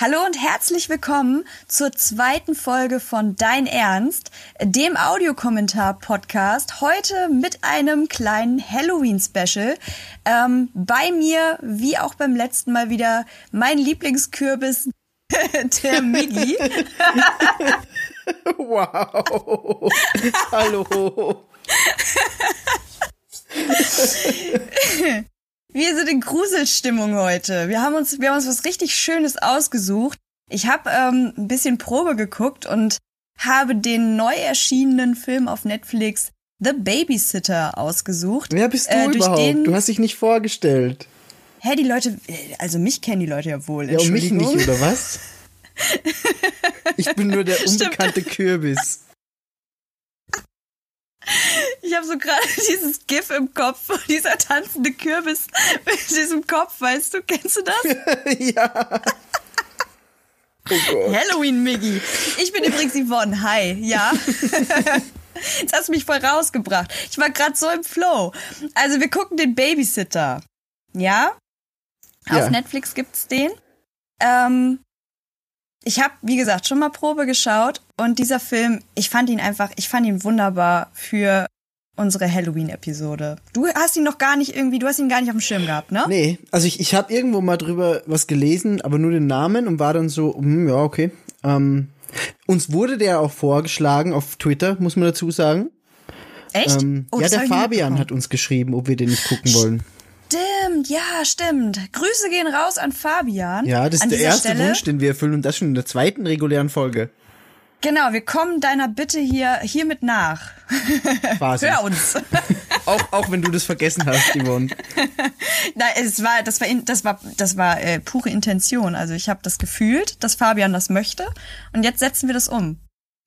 Hallo und herzlich willkommen zur zweiten Folge von Dein Ernst, dem Audiokommentar-Podcast. Heute mit einem kleinen Halloween-Special. Ähm, bei mir, wie auch beim letzten Mal wieder, mein Lieblingskürbis, der Miggi. wow. Hallo. Wir sind in Gruselstimmung heute. Wir haben uns, wir haben uns was richtig Schönes ausgesucht. Ich habe ähm, ein bisschen Probe geguckt und habe den neu erschienenen Film auf Netflix The Babysitter ausgesucht. Wer bist du Äh, überhaupt? Du hast dich nicht vorgestellt. Hä, die Leute, äh, also mich kennen die Leute ja wohl. Ja, und mich nicht, oder was? Ich bin nur der unbekannte Kürbis. Ich habe so gerade dieses GIF im Kopf, dieser tanzende Kürbis mit diesem Kopf, weißt du, kennst du das? ja. Oh. Halloween, Miggy. Ich bin übrigens Yvonne. Hi, ja. Jetzt hast du mich voll rausgebracht. Ich war gerade so im Flow. Also wir gucken den Babysitter. Ja? Ja. Auf Netflix gibt's den. Ähm, ich habe, wie gesagt, schon mal Probe geschaut und dieser Film, ich fand ihn einfach, ich fand ihn wunderbar für unsere Halloween-Episode. Du hast ihn noch gar nicht irgendwie, du hast ihn gar nicht auf dem Schirm gehabt, ne? Nee, also ich, ich habe irgendwo mal drüber was gelesen, aber nur den Namen und war dann so, hm, ja, okay. Ähm, uns wurde der auch vorgeschlagen auf Twitter, muss man dazu sagen. Echt? Ähm, Oh, ja, der Fabian hat uns geschrieben, ob wir den nicht gucken wollen. Stimmt, ja, stimmt. Grüße gehen raus an Fabian. Ja, das an ist der erste Stelle. Wunsch, den wir erfüllen und das schon in der zweiten regulären Folge. Genau, wir kommen deiner Bitte hier hiermit nach. Quasi. Hör uns. Auch, auch wenn du das vergessen hast, Yvonne. Nein, es war, das war, das war, das war äh, pure Intention. Also ich habe das gefühlt, dass Fabian das möchte, und jetzt setzen wir das um.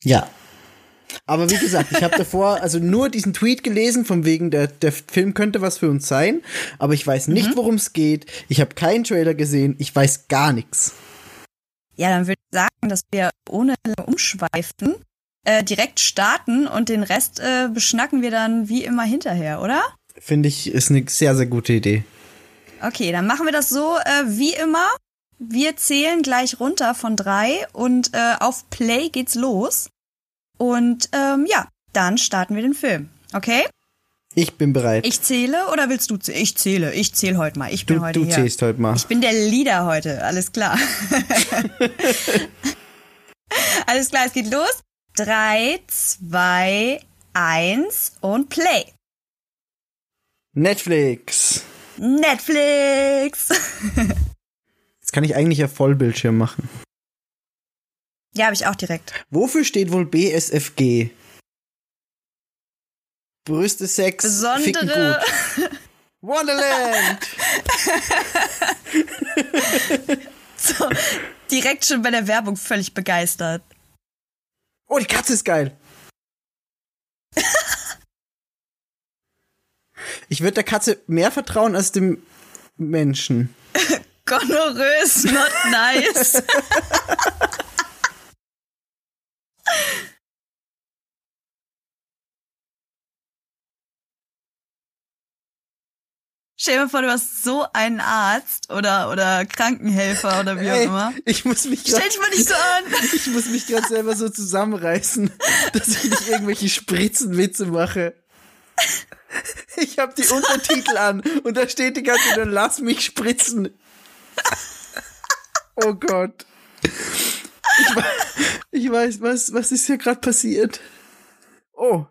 Ja. Aber wie gesagt, ich habe davor also nur diesen Tweet gelesen, von wegen der, der Film könnte was für uns sein, aber ich weiß Mhm. nicht, worum es geht. Ich habe keinen Trailer gesehen, ich weiß gar nichts. Ja, dann würde ich sagen, dass wir ohne umschweifen äh, direkt starten und den Rest äh, beschnacken wir dann wie immer hinterher, oder? Finde ich, ist eine sehr, sehr gute Idee. Okay, dann machen wir das so äh, wie immer. Wir zählen gleich runter von drei und äh, auf Play geht's los. Und ähm, ja, dann starten wir den Film. Okay? Ich bin bereit. Ich zähle oder willst du zählen? Ich zähle. Ich zähle heute mal. Ich bin du heute du hier. zählst heute mal. Ich bin der Leader heute. Alles klar. Alles klar, es geht los. Drei, zwei, eins und Play. Netflix. Netflix. Jetzt kann ich eigentlich auf Vollbildschirm machen. Ja, habe ich auch direkt. Wofür steht wohl BSFG? Brüste, Sex, Ficken Besondere. gut. Wonderland! So, direkt schon bei der Werbung völlig begeistert. Oh, die Katze ist geil. Ich würde der Katze mehr vertrauen als dem Menschen. Gonorrhoes, not nice. Stell dir vor, du hast so einen Arzt oder, oder Krankenhelfer oder wie auch Ey, immer. ich muss mich Stell grad, dich mal nicht so an. ich muss mich gerade selber so zusammenreißen, dass ich nicht irgendwelche Spritzenwitze mache. Ich habe die Untertitel an und da steht die ganze Zeit, lass mich spritzen. Oh Gott. Ich, we- ich weiß, was, was ist hier gerade passiert? Oh.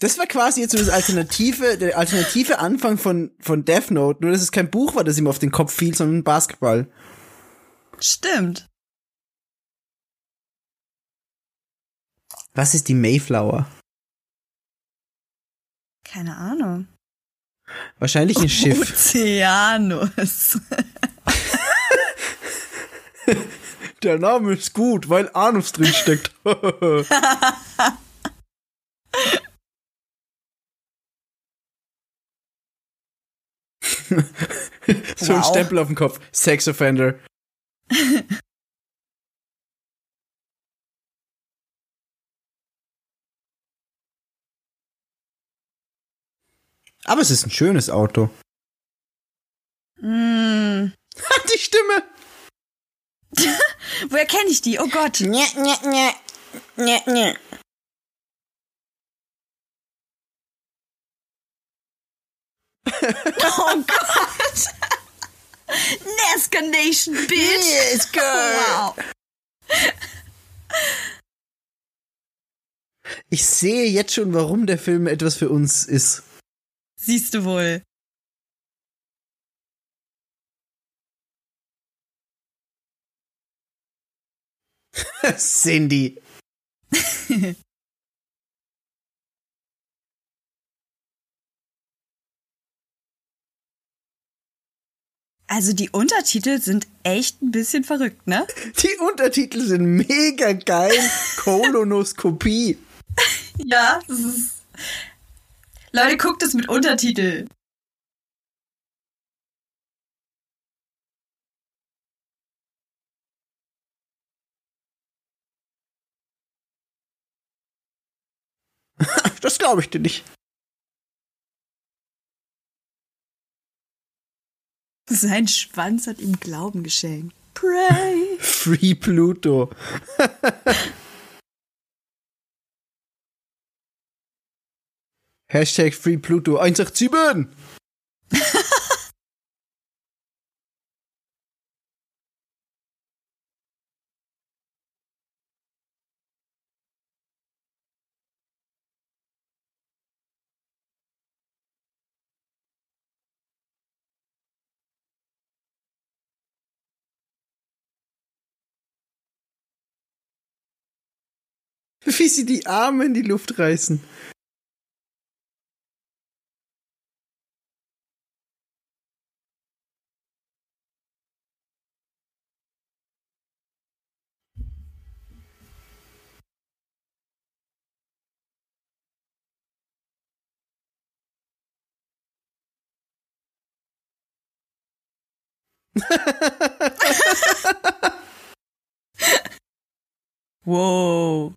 Das war quasi jetzt so das alternative, der alternative Anfang von, von Death Note, nur dass es kein Buch war, das ihm auf den Kopf fiel, sondern ein Basketball. Stimmt. Was ist die Mayflower? Keine Ahnung. Wahrscheinlich ein Schiff. Ozeanus. Der Name ist gut, weil Anus drin steckt. so ein Wow. Stempel auf dem Kopf. Sex Offender. Aber es ist ein schönes Auto. Mm. Die Stimme! Woher kenne ich die? Oh Gott. Nja. Nja, nja. Oh Gott. Nazca Nation, bitch. Yes, girl. Wow. Ich sehe jetzt schon, warum der Film etwas für uns ist. Siehst du wohl. Cindy. Also die Untertitel sind echt ein bisschen verrückt, ne? Die Untertitel sind mega geil. Kolonoskopie. Ja, das ist. Leute, guckt es mit Untertitel. Das glaube ich dir nicht. Sein Schwanz hat ihm Glauben geschenkt. Pray. Free Pluto. Hashtag Free Pluto 187. Wie sie die Arme in die Luft reißen. Wow.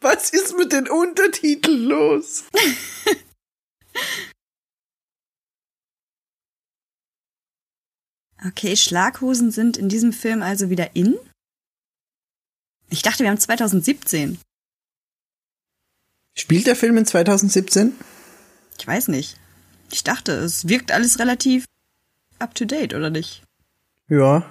Was ist mit den Untertiteln los? Okay, Schlaghosen sind in diesem Film also wieder in? Ich dachte, wir haben 2017. Spielt der Film in 2017? Ich weiß nicht. Ich dachte, es wirkt alles relativ up to date, oder nicht? Ja.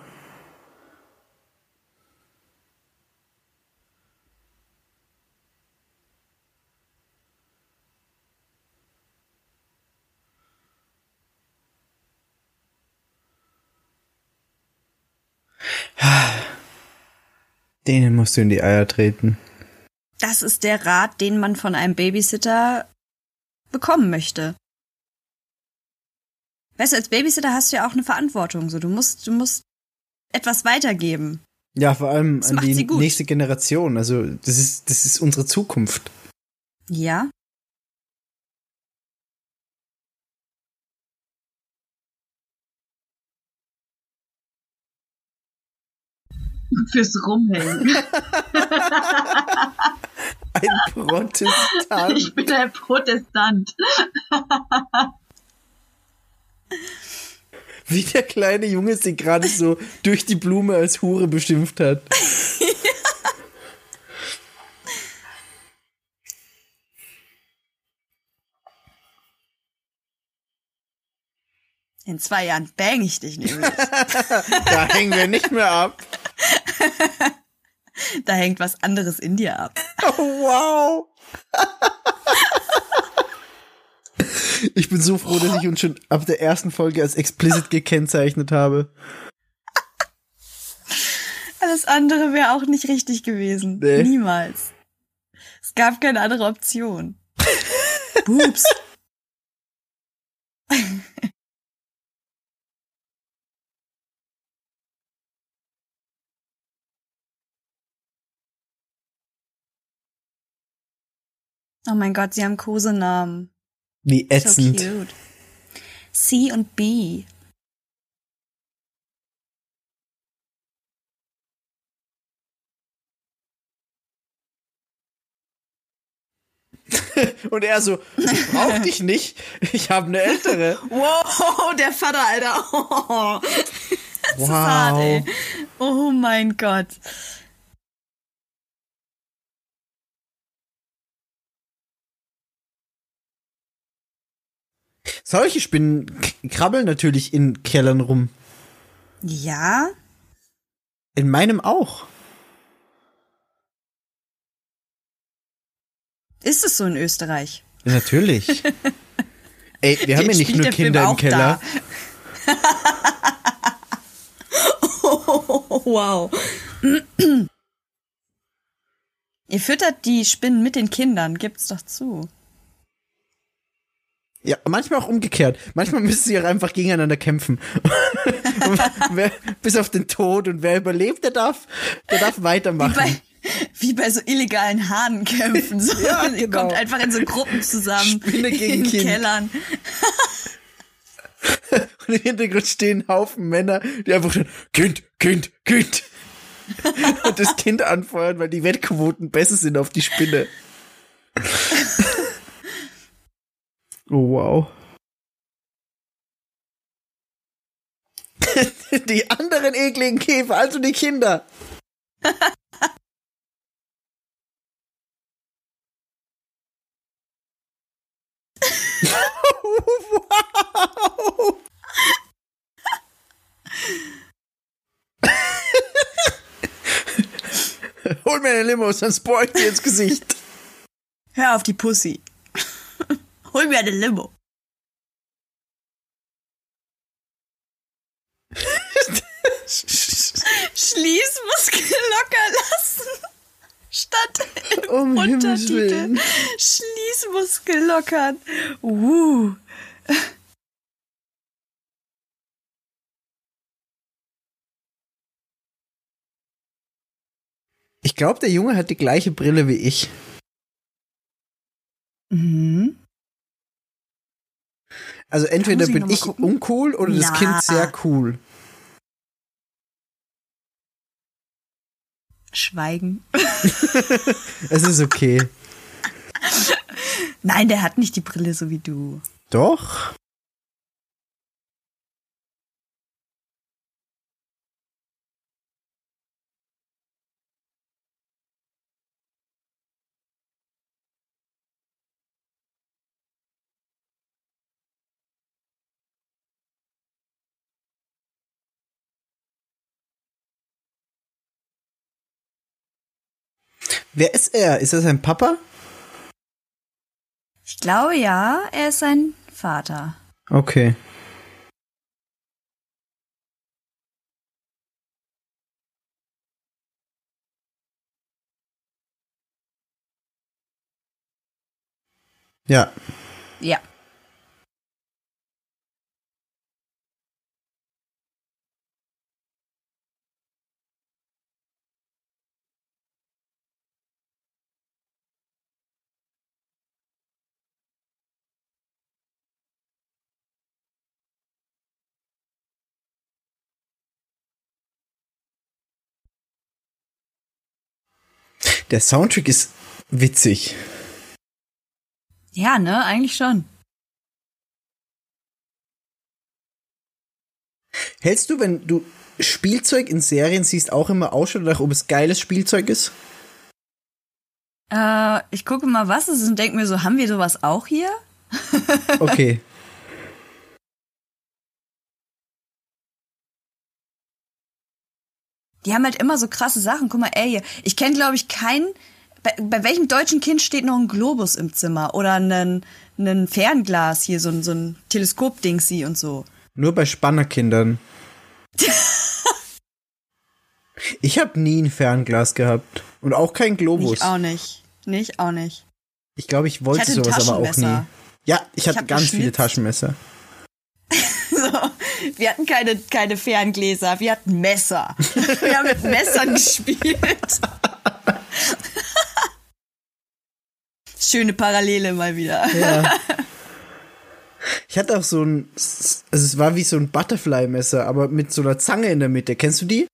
Denen musst du in die Eier treten. Das ist der Rat, den man von einem Babysitter bekommen möchte. Weißt du, als Babysitter hast du ja auch eine Verantwortung. So, du musst, du musst etwas weitergeben. Ja, vor allem Das an die nächste Generation. Also, das ist, das ist unsere Zukunft. Ja. Fürs Rumhängen. Ein Protestant. bin ein Protestant. Wie der kleine Junge sie gerade so durch die Blume als Hure beschimpft hat. In zwei Jahren bang ich dich nämlich. Da hängen wir nicht mehr ab. da hängt was anderes in dir ab. Oh, wow. Ich bin so froh, dass ich uns schon ab der ersten Folge als explicit gekennzeichnet habe. Alles andere wäre auch nicht richtig gewesen. Nee. Niemals. Es gab keine andere Option. Boobs. Oh mein Gott, sie haben Kosenamen. Wie So ätzend. cute. C und B. Und er so, ich brauch dich nicht, ich habe eine ältere. Wow, der Vater, Alter. Oh, Wow. hart. Oh mein Gott. Solche Spinnen krabbeln natürlich in Kellern rum. Ja? In meinem auch. Ist es so in Österreich? Ja, Natürlich. Ey, wir haben ja nicht nur Kinder im Keller. Oh, wow. Ihr füttert die Spinnen mit den Kindern, gibt's doch zu. Ja, manchmal auch umgekehrt. Manchmal müssen sie auch einfach gegeneinander kämpfen. Wer, bis auf den Tod und wer überlebt, der darf, der darf Wie weitermachen. bei, wie bei so illegalen Hahnenkämpfen. So. Ja, Ihr genau. kommt einfach in so Gruppen zusammen. Spinne gegen in Kind. Kellern. Und im Hintergrund stehen Haufen Männer, die einfach schon Kind, Kind, Kind. Und das Kind anfeuern, weil die Wettquoten besser sind auf die Spinne. Oh, wow. Die anderen ekligen Käfer, also die Kinder. wow. Hol mir eine Limo, sonst bohr ich dir ins Gesicht. Hör auf die Pussy. Hol mir eine Limo. Schließmuskel locker lassen. Statt im Um Untertitel. Schließmuskel lockern. Uh. Ich glaube, der Junge hat die gleiche Brille wie ich. Mhm. Also entweder ich bin ich gucken. uncool oder das Ja. Kind sehr cool. Schweigen. Es ist okay. Nein, der hat nicht die Brille so wie du. Doch. Wer ist er? Ist er sein Papa? Ich glaube ja, er ist sein Vater. Okay. Ja. Ja. Der Soundtrack ist witzig. Ja, ne, eigentlich schon. Hältst du, wenn du Spielzeug in Serien siehst, auch immer Ausschau danach, ob es geiles Spielzeug ist? Äh, ich gucke mal, was es ist und denke mir so, haben wir sowas auch hier? Okay. Die haben halt immer so krasse Sachen. Guck mal, ey, ich kenne, glaube ich, keinen. Bei, bei welchem deutschen Kind steht noch ein Globus im Zimmer? Oder ein, ein Fernglas hier, so ein, so ein Teleskop-Dingsi und so. Nur bei Spannerkindern. ich habe nie ein Fernglas gehabt. Und auch kein Globus. Ich auch nicht. Nicht, auch nicht. Ich glaube, ich wollte Ich hatte sowas aber auch nie. Ja, ich hatte hab ganz viele. Taschenmesser. Wir hatten keine, keine Ferngläser, wir hatten Messer. Wir haben mit Messern gespielt. Schöne Parallele mal wieder. Ja. Ich hatte auch so ein, also es war wie so ein Butterfly-Messer, aber mit so einer Zange in der Mitte. Kennst du die?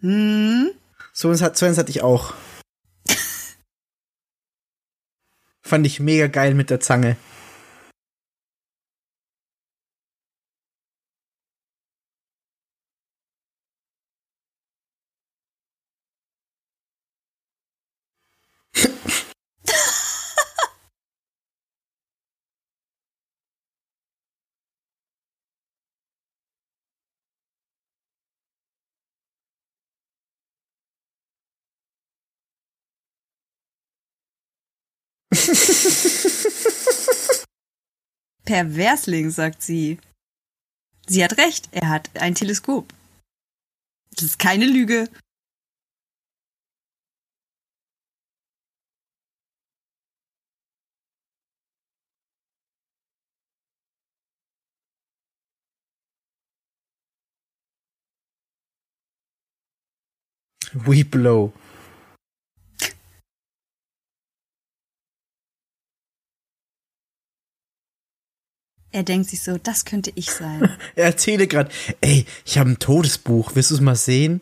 Hm? So eins, so eins hatte ich auch. Fand ich mega geil mit der Zange. Perversling, sagt sie. Sie hat recht, er hat ein Teleskop. Das ist keine Lüge. We blow. Er denkt sich so, das könnte ich sein. er erzähle gerade, ey, ich habe ein Todesbuch, willst du es mal sehen?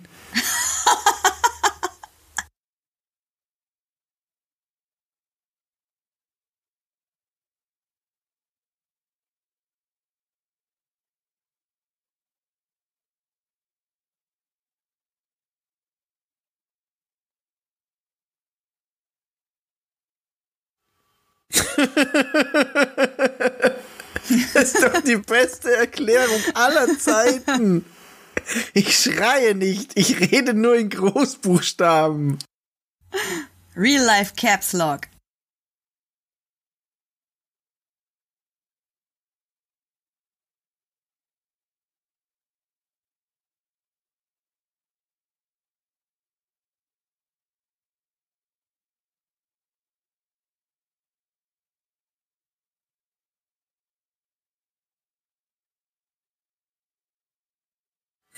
Das ist doch die beste Erklärung aller Zeiten. Ich schreie nicht, ich rede nur in Großbuchstaben. Real Life Caps Lock.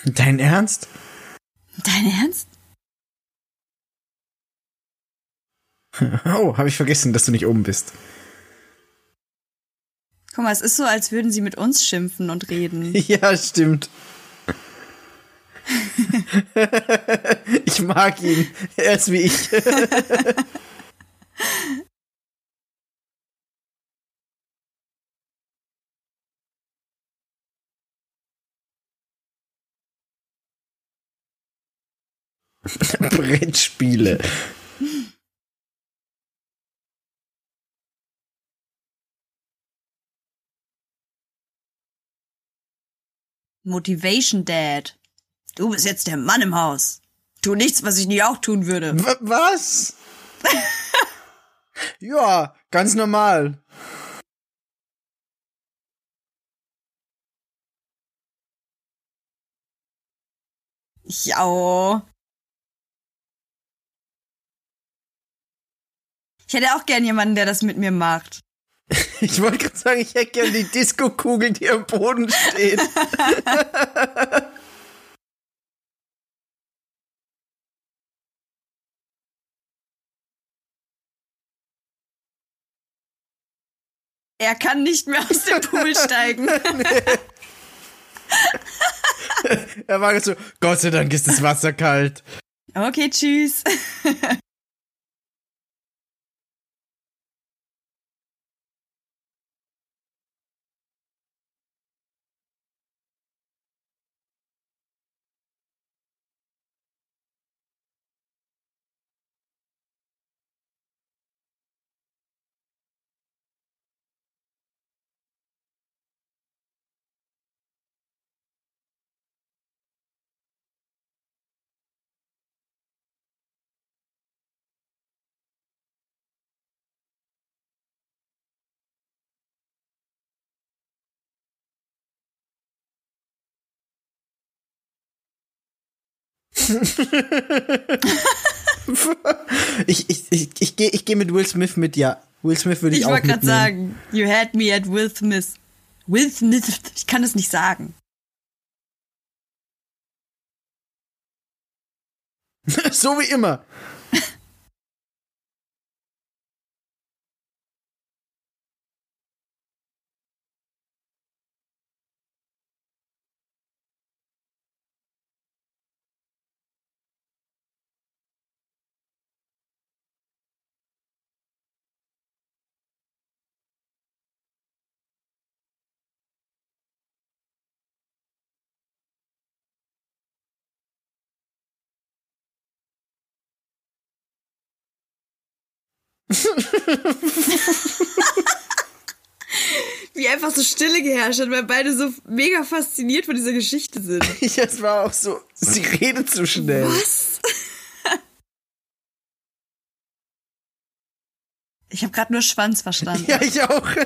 Dein Ernst? Dein Ernst? Oh, habe ich vergessen, dass du nicht oben bist. Guck mal, es ist so, als würden sie mit uns schimpfen und reden. Ja, stimmt. ich mag ihn. Er ist wie ich. Brettspiele. Motivation Dad. Du bist jetzt der Mann im Haus. Tu nichts, was ich nie auch tun würde. W was? ja, ganz normal. Ja. Ich hätte auch gern jemanden, der das mit mir macht. Ich wollte gerade sagen, ich hätte gern die Disco-Kugel, die am Boden steht. Er kann nicht mehr aus dem Pool steigen. er war so, Gott sei Dank ist das Wasser kalt. Okay, tschüss. Ich ich, ich, ich gehe ich geh mit Will Smith mit, ja. Will Smith würde ich, ich auch mitnehmen. Ich wollte gerade sagen, you had me at Will Smith. Will Smith, ich kann es nicht sagen. so wie immer. Wie einfach so Stille geherrscht hat, weil beide so mega fasziniert von dieser Geschichte sind. Ja, es war auch so, sie redet zu schnell. Was? Ich habe gerade nur Schwanz verstanden. Ja, ich auch.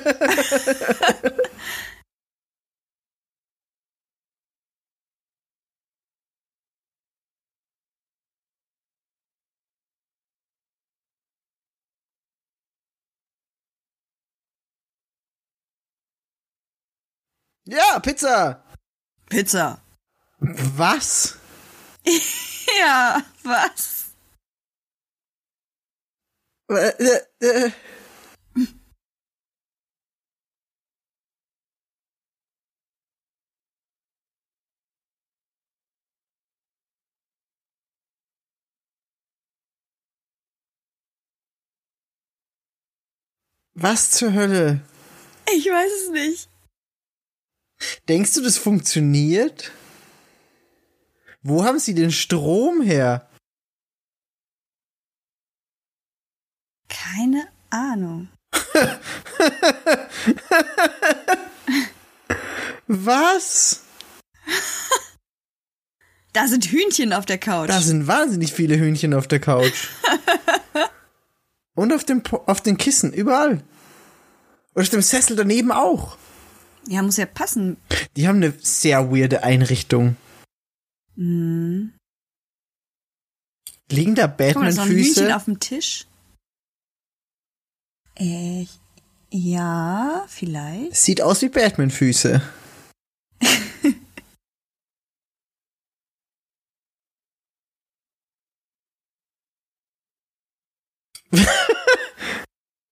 ja, Pizza. Pizza. Was? Ja, was? Äh, äh. Was zur Hölle? Ich weiß es nicht. Denkst du, das funktioniert? Wo haben sie den Strom her? Keine Ahnung. Was? Da sind Hühnchen auf der Couch. Da sind wahnsinnig viele Hühnchen auf der Couch. Und auf dem, auf den Kissen, überall. Und auf dem Sessel daneben auch. Ja, muss ja passen. Die haben eine sehr weirde Einrichtung. Hm. Liegen da ist noch ein Batman-Füße? auf dem Tisch. Äh, ja, vielleicht. Sieht aus wie Batman-Füße.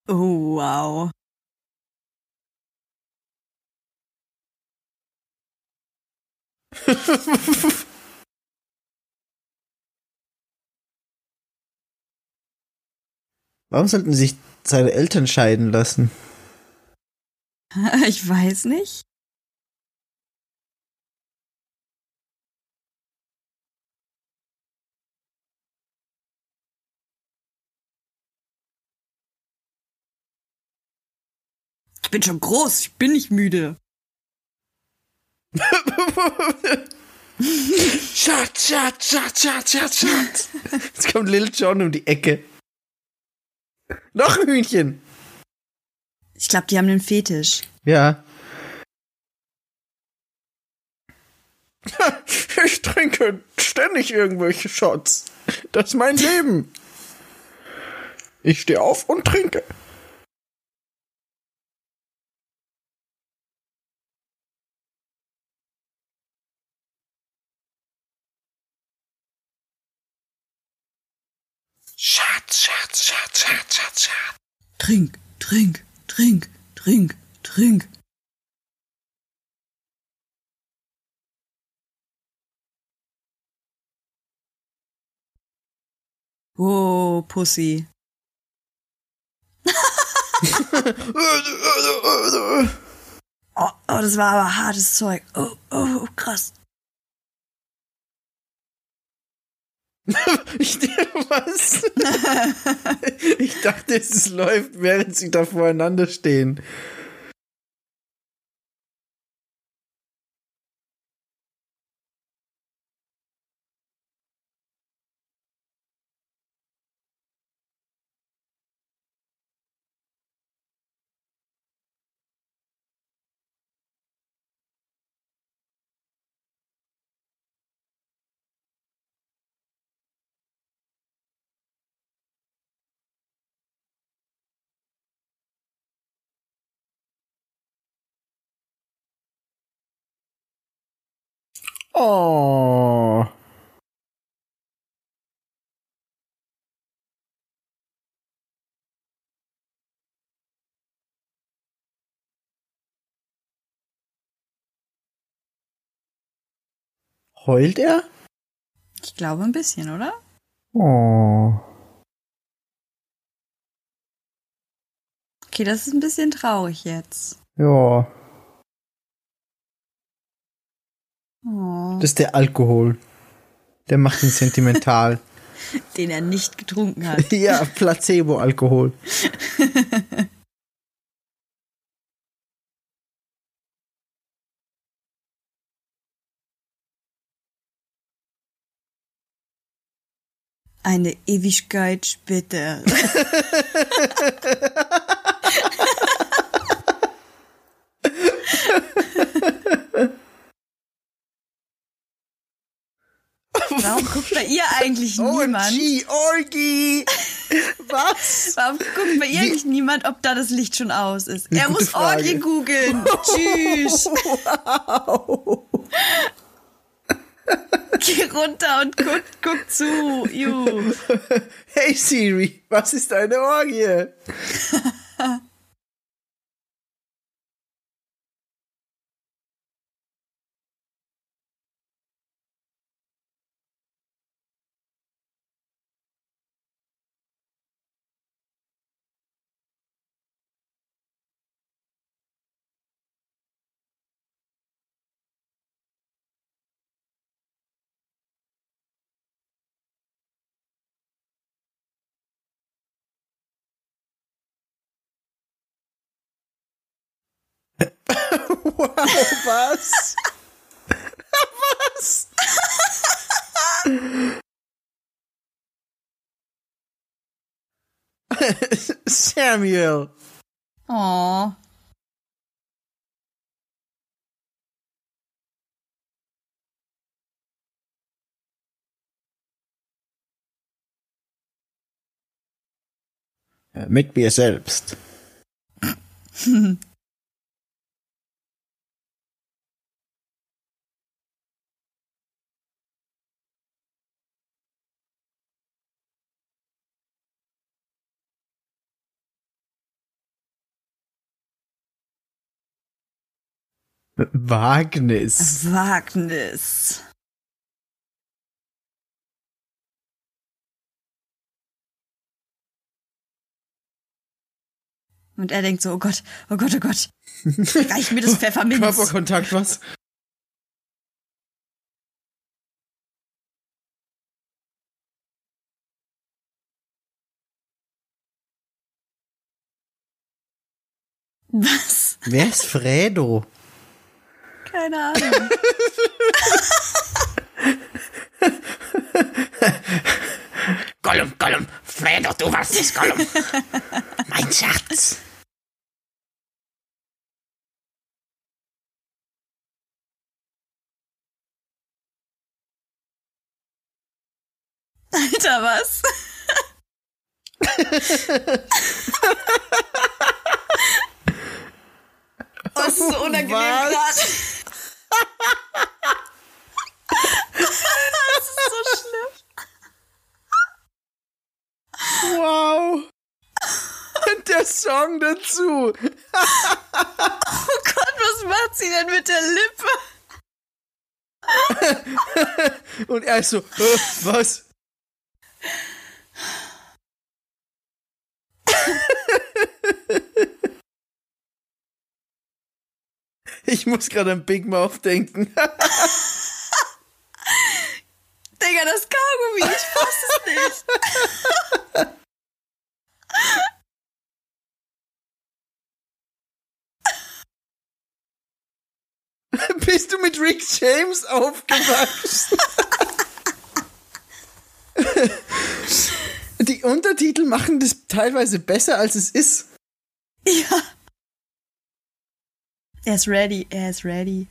Oh, wow. Warum sollten sich seine Eltern scheiden lassen? Ich weiß nicht. Ich bin schon groß, ich bin nicht müde. Schat, Schat, Schat, Schat, Schat, Schat. Jetzt kommt Lil Jon um die Ecke. Noch ein Hühnchen. Ich glaube, die haben einen Fetisch. Ja. Ich trinke ständig irgendwelche Shots. Das ist mein Leben. Ich stehe auf und trinke. Schatz, Schatz, Schatz, Schatz, Schatz. Trink, trink, trink, trink, trink. Oh, Pussy. Oh, oh, das war aber hartes Zeug. Oh, oh, krass. Ich, was? ich dachte, es läuft, während sie da voreinander stehen. Oh. Heult er? Ich glaube ein bisschen, oder? Oh. Okay, das ist ein bisschen traurig jetzt. Ja, Oh. das ist der Alkohol. Der macht ihn sentimental. Den er nicht getrunken hat. Ja, Placebo-Alkohol. Eine Ewigkeit später. Warum guckt bei ihr eigentlich niemand? OMG, Orgi! Was? Warum guckt bei ihr eigentlich niemand, ob da das Licht schon aus ist? Eine er muss Frage. Orgie googeln. Tschüss. Wow. Geh runter und guck, guck zu. Juh. Hey Siri, was ist eine Orgie? Wow, was? was? Samuel. Oh. Mit mir selbst. Wagnis. Wagnis. Und er denkt so, oh Gott, oh Gott, oh Gott. Reich mir das Pfefferminz. Körperkontakt, was? Was? Wer ist Fredo? Keine Ahnung. Gollum, Gollum, Fredo, du warst es, Gollum. mein Schatz. Alter, was? oh, es ist so unangenehm gerade. das ist so schlimm. Wow. Und der Song dazu. Oh Gott, was macht sie denn mit der Lippe? Und er ist so, äh, was? Ich muss gerade an Big Mouth denken. Digga, das Kaugummi, ich fass es nicht. Bist du mit Rick James aufgewachsen? Die Untertitel machen das teilweise besser, als es ist. Ja. Er ist ready, er ist ready.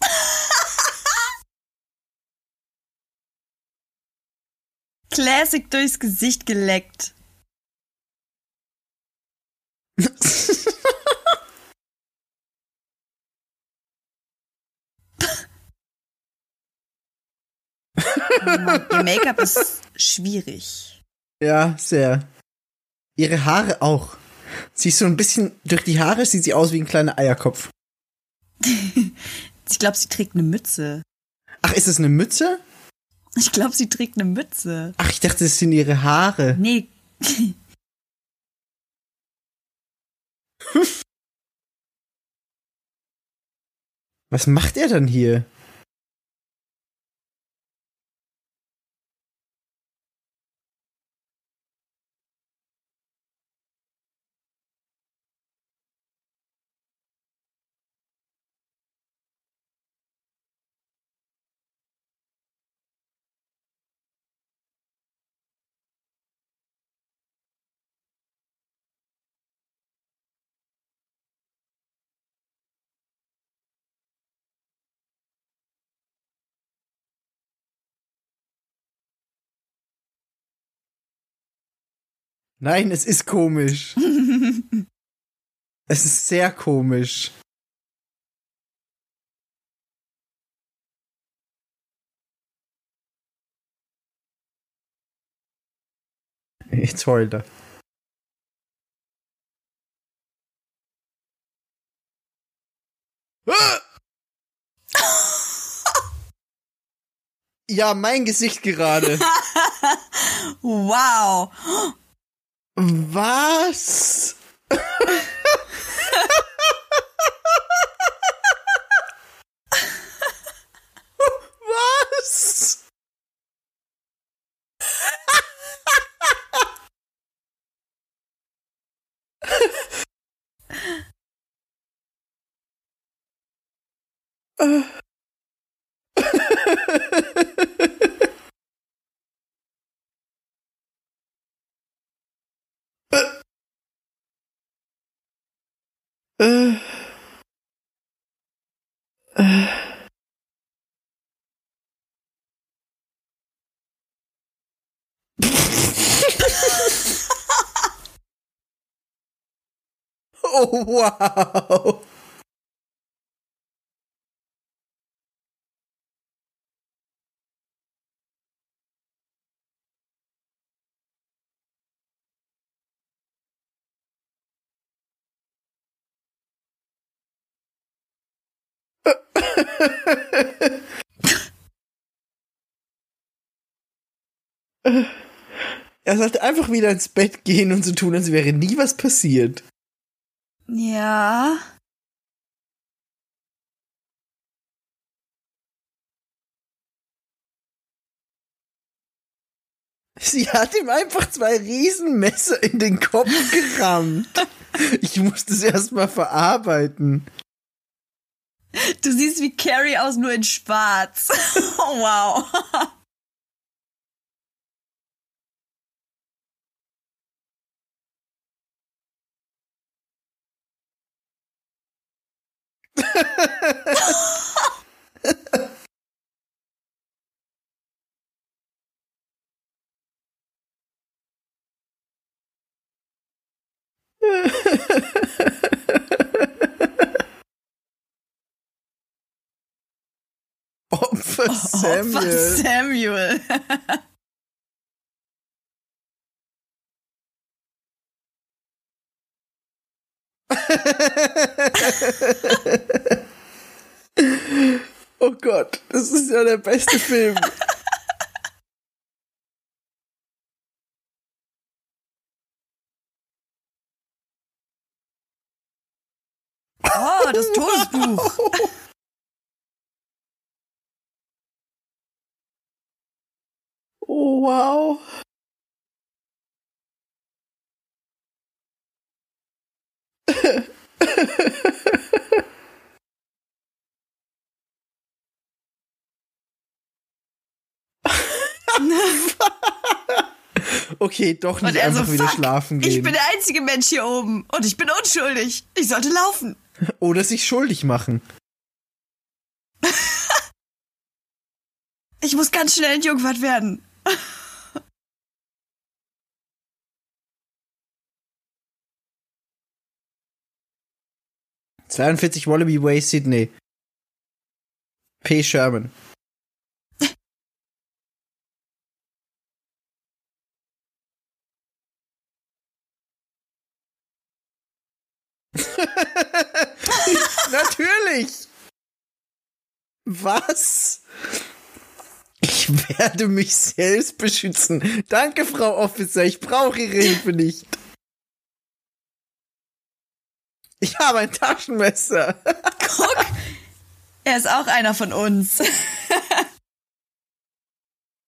Classic durchs Gesicht geleckt. Oh ihr Make-up ist schwierig. Ja, sehr. Ihre Haare auch. Sie ist so ein bisschen, durch die Haare sieht sie aus wie ein kleiner Eierkopf. Ich glaube, sie trägt eine Mütze. Ach, ist es eine Mütze? Ich glaube, sie trägt eine Mütze. Ach, ich dachte, es sind ihre Haare. Nee. Was macht er dann hier? Nein, es ist komisch. es ist sehr komisch. Jetzt heult er. Ja, mein Gesicht gerade. wow. Was? Was? Äh. oh, wow. er sollte einfach wieder ins Bett gehen und so tun, als wäre nie was passiert. Ja. Sie hat ihm einfach zwei Riesenmesser in den Kopf gerammt. Ich musste es erstmal verarbeiten. Du siehst wie Carrie aus, nur in schwarz. Oh, wow. Opfer Samuel. Opfer Samuel. oh Gott, das ist ja der beste Film. Oh, das Todesbuch. Oh, wow. okay, doch nicht einfach so, wieder fuck, schlafen gehen. Ich bin der einzige Mensch hier oben und ich bin unschuldig. Ich sollte laufen. Oder sich schuldig machen. ich muss ganz schnell entjungfert werden. 42 Wallaby Way, Sydney. P. Sherman. Natürlich. Was? Ich werde mich selbst beschützen. Danke, Frau Officer. Ich brauche Ihre Hilfe nicht. Ich habe ein Taschenmesser. Guck, er ist auch einer von uns.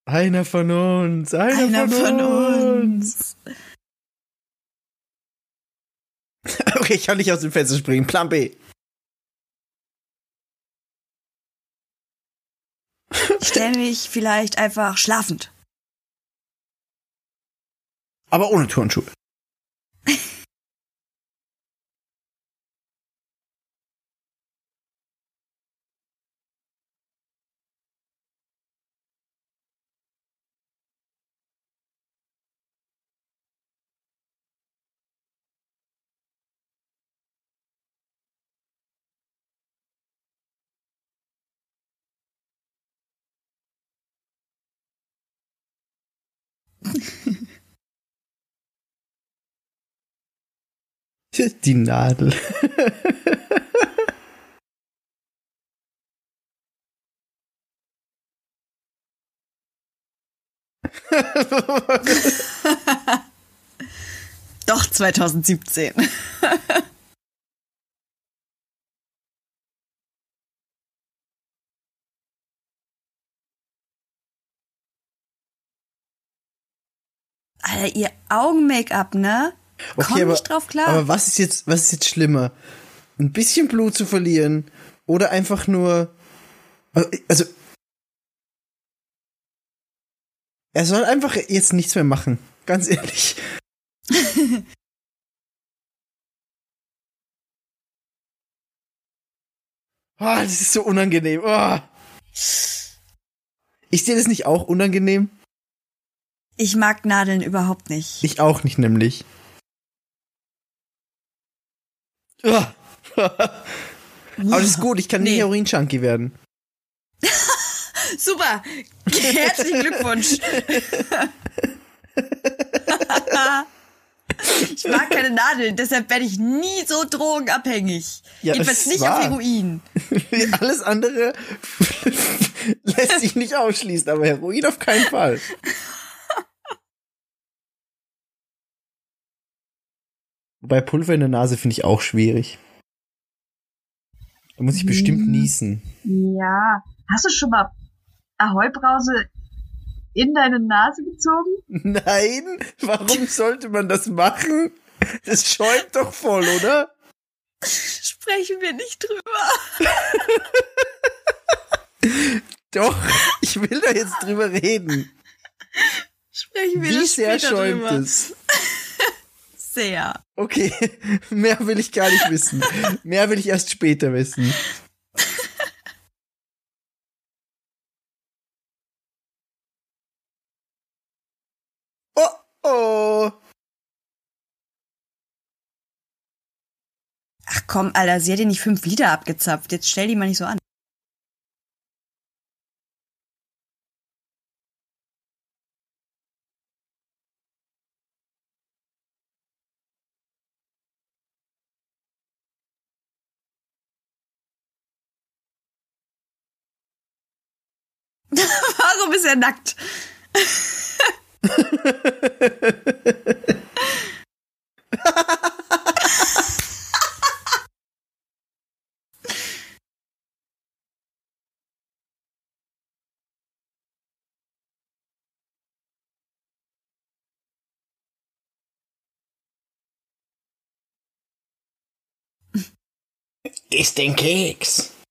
Einer von uns, einer, einer von, von, uns. uns. Okay, ich kann nicht aus dem Fenster springen. Plan B. stelle mich vielleicht einfach schlafend. Aber ohne Turnschuhe. Die Nadel. Doch 2017. Alter, ihr Augen-Make-up, ne? Okay, Komm aber, nicht drauf klar. aber was ist jetzt, was ist jetzt schlimmer? Ein bisschen Blut zu verlieren oder einfach nur, also, er soll einfach jetzt nichts mehr machen. Ganz ehrlich. Oh, das ist so unangenehm. Oh. Ist dir das nicht auch unangenehm? ich mag Nadeln überhaupt nicht. Ich auch nicht, nämlich. Aber das ist gut, ich kann Nee. Heroin-Junkie werden. Super! Herzlichen Glückwunsch! ich mag keine Nadeln, deshalb werde ich nie so drogenabhängig. Ja, Jedenfalls nicht war- auf Heroin. Alles andere lässt sich nicht ausschließen, aber Heroin auf keinen Fall. Wobei Pulver in der Nase finde ich auch schwierig. Da muss ich bestimmt niesen. Ja. Hast du schon mal Ahoi-Brause in deine Nase gezogen? Nein, warum sollte man das machen? Das schäumt doch voll, oder? Sprechen wir nicht drüber. Doch, ich will da jetzt drüber reden. Sprechen wir Wie das sehr später schäumt drüber. es? Sehr. Okay, mehr will ich gar nicht wissen. Mehr will ich erst später wissen. Oh, oh. Ach komm, Alter, sie hat dir nicht fünf Liter abgezapft. Jetzt stell die mal nicht so an. Warum ist er nackt? Ist den Keks.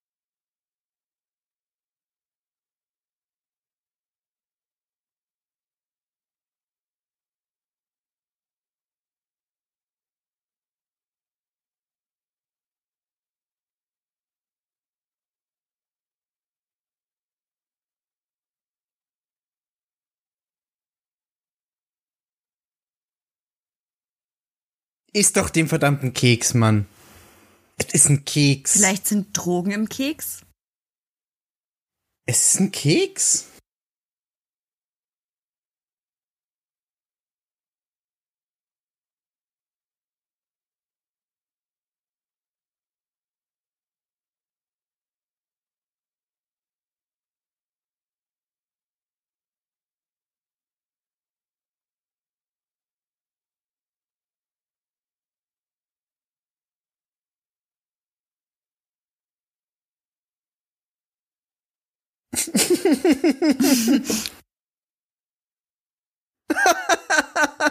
Ist doch den verdammten Keks, Mann. Es ist ein Keks. Vielleicht sind Drogen im Keks? Es ist ein Keks.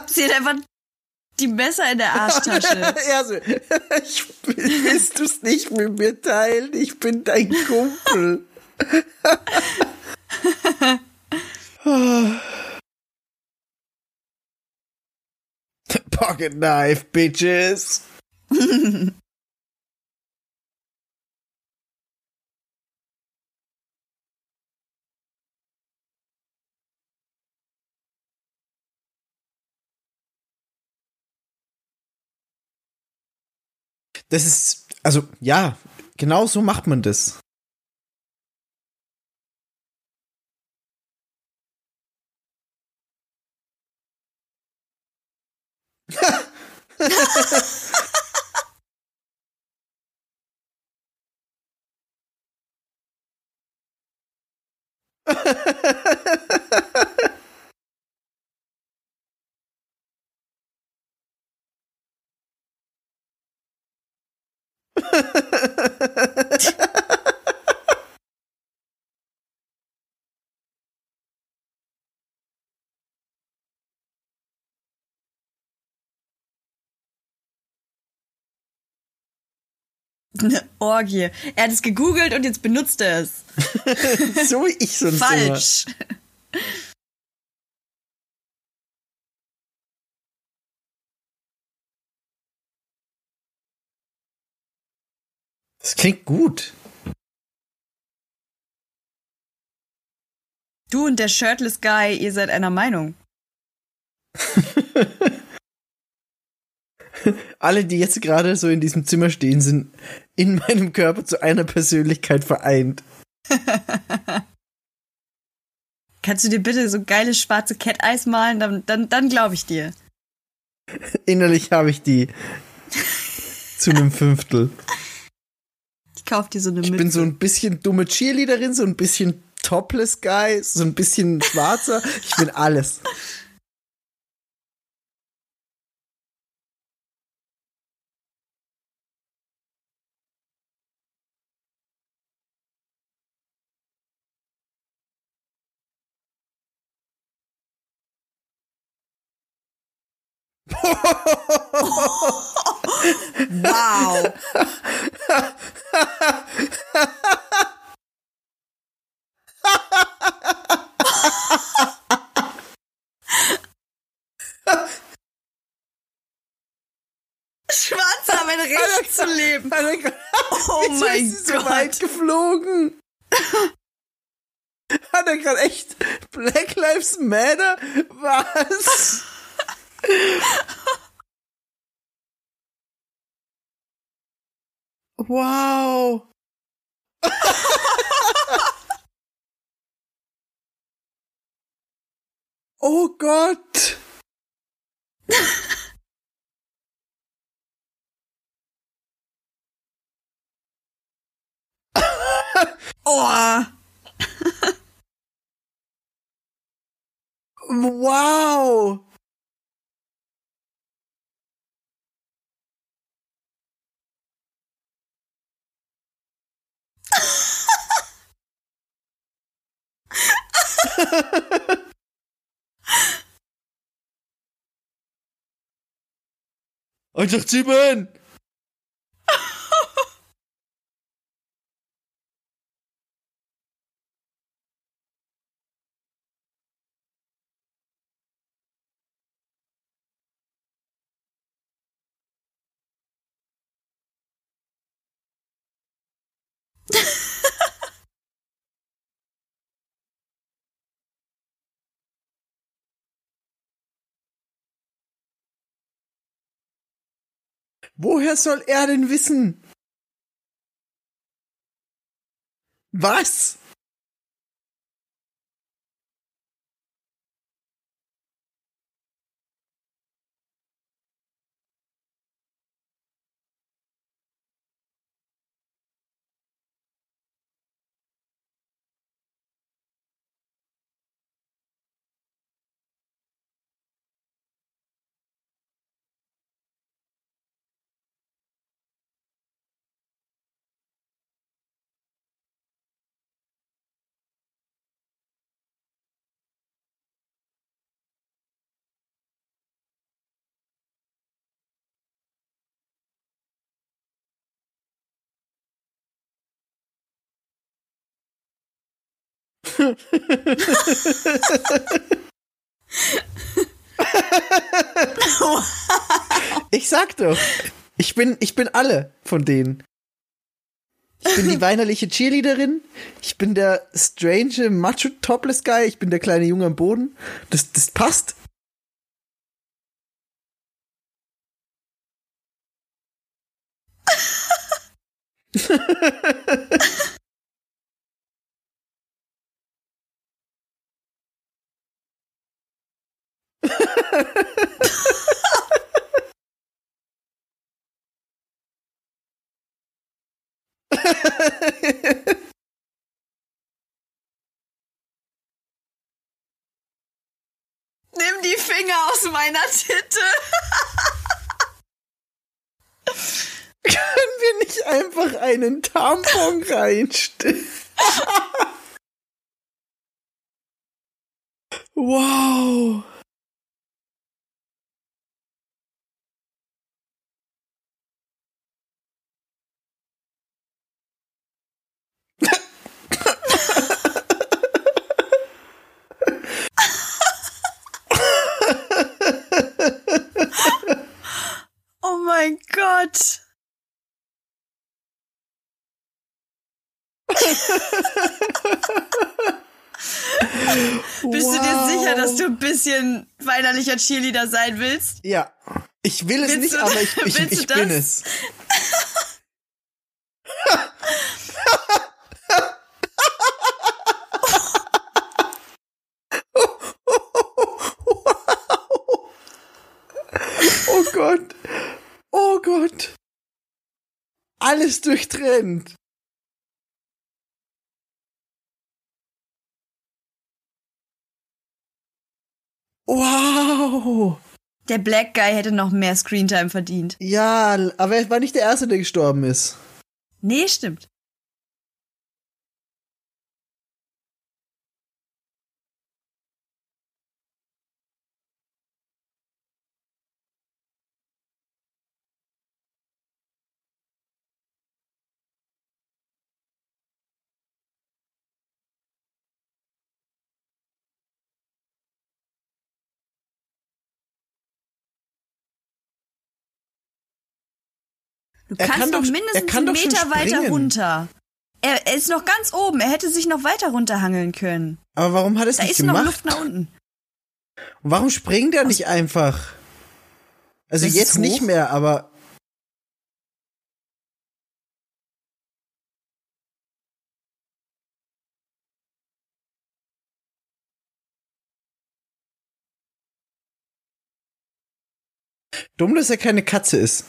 Sie hat einfach die Messer in der Arschtasche. ja, so. Ich, willst du es nicht mit mir teilen? Ich bin dein Kumpel. Pocket knife, bitches. Das ist, also ja, genau so macht man das. Eine Orgie. Er hat es gegoogelt und jetzt benutzt er es. so wie ich sonst Falsch. Das klingt gut. Du und der Shirtless Guy, ihr seid einer Meinung. Alle, die jetzt gerade so in diesem Zimmer stehen, sind in meinem Körper zu einer Persönlichkeit vereint. Kannst du dir bitte so geiles schwarze Cat-Eis malen? Dann, dann, dann glaube ich dir. Innerlich habe ich die zu einem Fünftel. Ich kauf dir so eine Ich Mütze. bin so ein bisschen dumme Cheerleaderin, so ein bisschen Topless Guy, so ein bisschen schwarzer. Ich bin alles. Wow. Schwarz haben ein Recht zu leben. Oh Wieso mein ist Gott. so weit geflogen? Hat er gerade echt Black Lives Matter? Was? Wow. oh Gott. Oh. Wow. Einfach ziehen! Woher soll er denn wissen? Was? Ich sag doch, ich bin, ich bin alle von denen. Ich bin die weinerliche Cheerleaderin, ich bin der strange Macho Topless Guy, ich bin der kleine Junge am Boden. Das, das passt. Nimm die Finger aus meiner Titte. Können wir nicht einfach einen Tampon reinstellen? wow. Gott. Bist du dir sicher, dass du ein bisschen weinerlicher Cheerleader sein willst? Ja. Ich will es Willst nicht, aber ich, ich, ich bin es. Oh Gott. Oh Gott. Alles durchtrennt. Wow. Der Black Guy hätte noch mehr Screentime verdient. Ja, aber er war nicht der Erste, der gestorben ist. Nee, stimmt. Du Er kannst kann doch er mindestens kann einen Meter weiter runter. Er, er ist noch ganz oben. Er hätte sich noch weiter runterhangeln können. Aber warum hat er es Da nicht ist noch gemacht? Luft nach unten. Und warum springt er nicht einfach? Also Das jetzt nicht mehr, aber dumm, dass er keine Katze ist.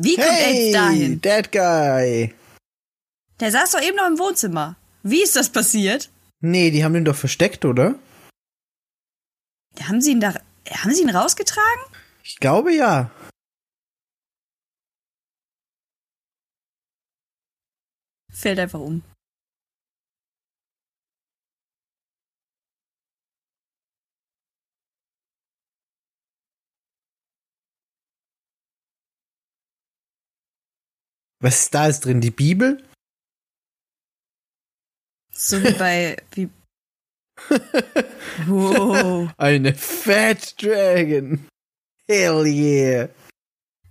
Wie kommt er jetzt dahin? that guy. Der saß doch eben noch im Wohnzimmer. Wie ist das passiert? Nee, die haben ihn doch versteckt, oder? Haben sie ihn da, haben sie ihn rausgetragen? Ich glaube ja. Fällt einfach um. Was ist da jetzt drin? Die Bibel? So wie bei, wie, wow. Eine Fat Dragon. Hell yeah.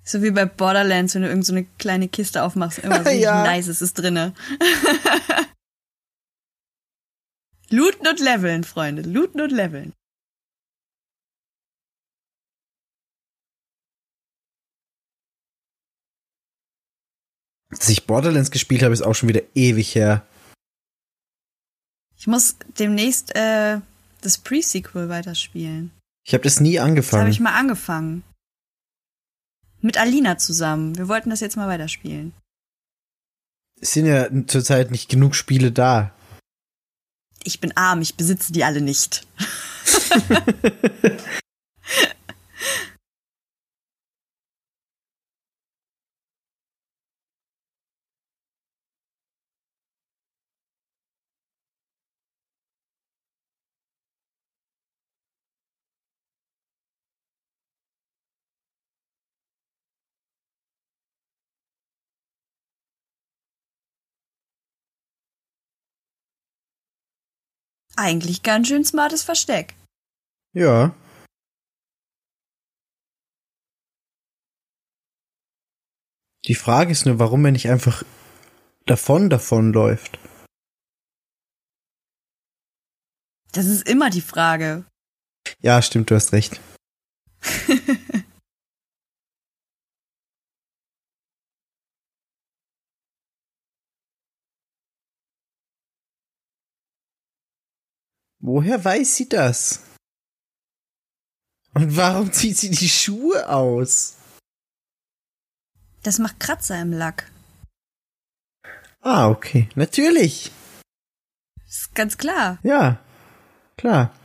So wie bei Borderlands, wenn du irgend so eine kleine Kiste aufmachst, immer so Ja. Nices ist drinne. Looten und leveln, Freunde. Looten und leveln. Als ich Borderlands gespielt habe, ist auch schon wieder ewig her. Ich muss demnächst äh, das Pre-Sequel weiterspielen. Ich habe das nie Das habe angefangen. ich mal angefangen. Mit Alina zusammen. Wir wollten das jetzt mal weiterspielen. Es sind ja zurzeit nicht genug Spiele da. Ich bin arm, ich besitze die alle nicht. Eigentlich ganz schön smartes Versteck. Ja. Die Frage ist nur, warum er nicht einfach davon davon läuft. Das ist immer die Frage. Ja, stimmt, du hast recht. Woher weiß sie das? Und warum zieht sie die Schuhe aus? Das macht Kratzer im Lack. Ah, okay. Natürlich. ist ganz klar. Ja, klar.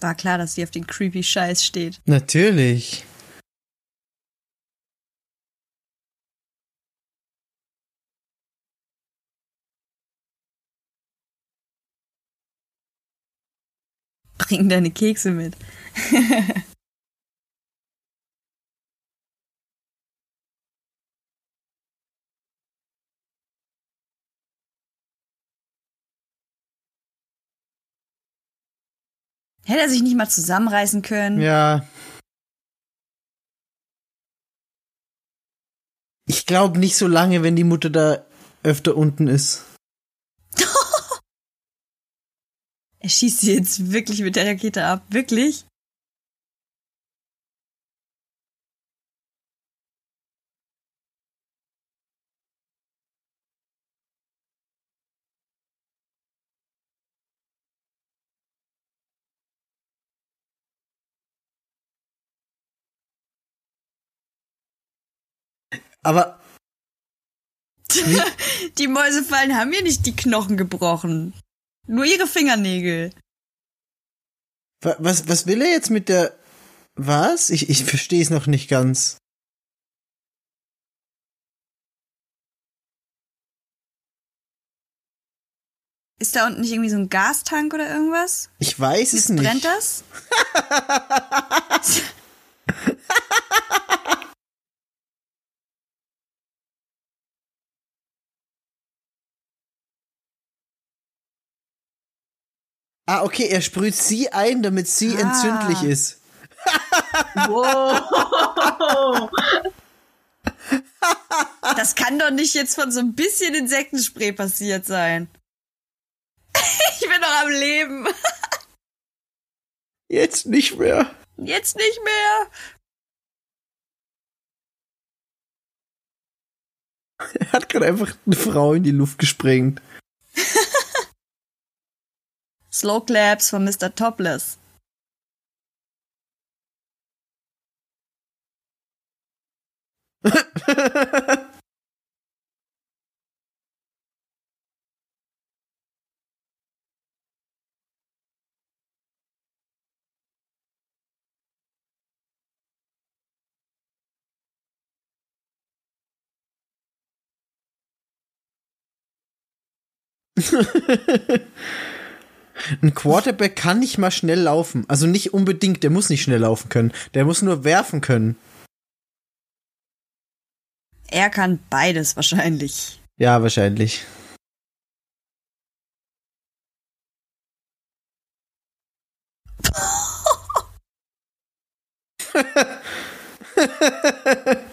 War klar, dass sie auf den creepy Scheiß steht. Natürlich. Bring deine Kekse mit. Hätte er sich nicht mal zusammenreißen können? Ja. Ich glaube nicht so lange, wenn die Mutter da öfter unten ist. Er schießt sie jetzt wirklich mit der Rakete ab. Wirklich? Aber Die Mäusefallen haben mir nicht die Knochen gebrochen. Nur ihre Fingernägel. wa- was, was will er jetzt mit der. Was? Ich, ich verstehe es noch nicht ganz. Ist da unten nicht irgendwie so ein Gastank oder irgendwas? Ich weiß es Jetzt nicht. brennt das? Ah, okay, er sprüht sie ein, damit sie Ah. entzündlich ist. Wow. Das kann doch nicht jetzt von so ein bisschen Insektenspray passiert sein. Ich bin doch am Leben. Jetzt nicht mehr. Jetzt nicht mehr. Er hat gerade einfach eine Frau in die Luft gesprengt. Slow Claps von Mr. Topless. Ein Quarterback kann nicht mal schnell laufen. Also nicht unbedingt, der muss nicht schnell laufen können. Der muss nur werfen können. Er kann beides wahrscheinlich. Ja, wahrscheinlich.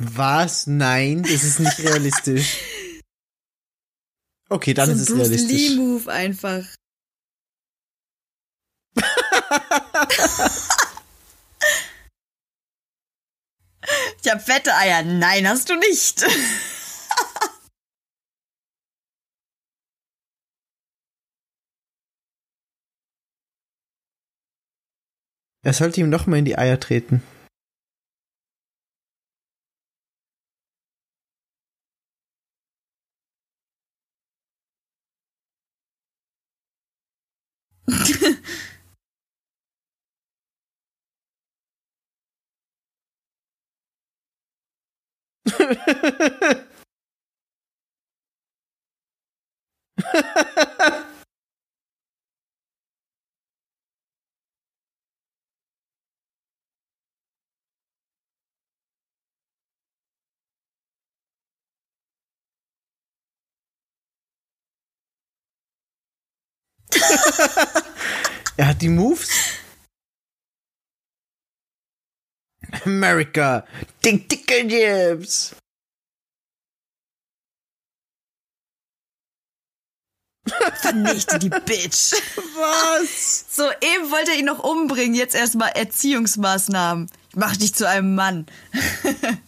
Was? Nein, das ist nicht realistisch. Okay, dann so ist es Bruce realistisch. Lee-Move einfach. ich hab fette Eier. Nein, hast du nicht. Er sollte ihm noch mal in die Eier treten. er hat die Moves. America, dick dicker Jibs. Vernichte die Bitch. Was? So, eben wollte er ihn noch umbringen, jetzt erstmal Erziehungsmaßnahmen. Ich mach dich zu einem Mann.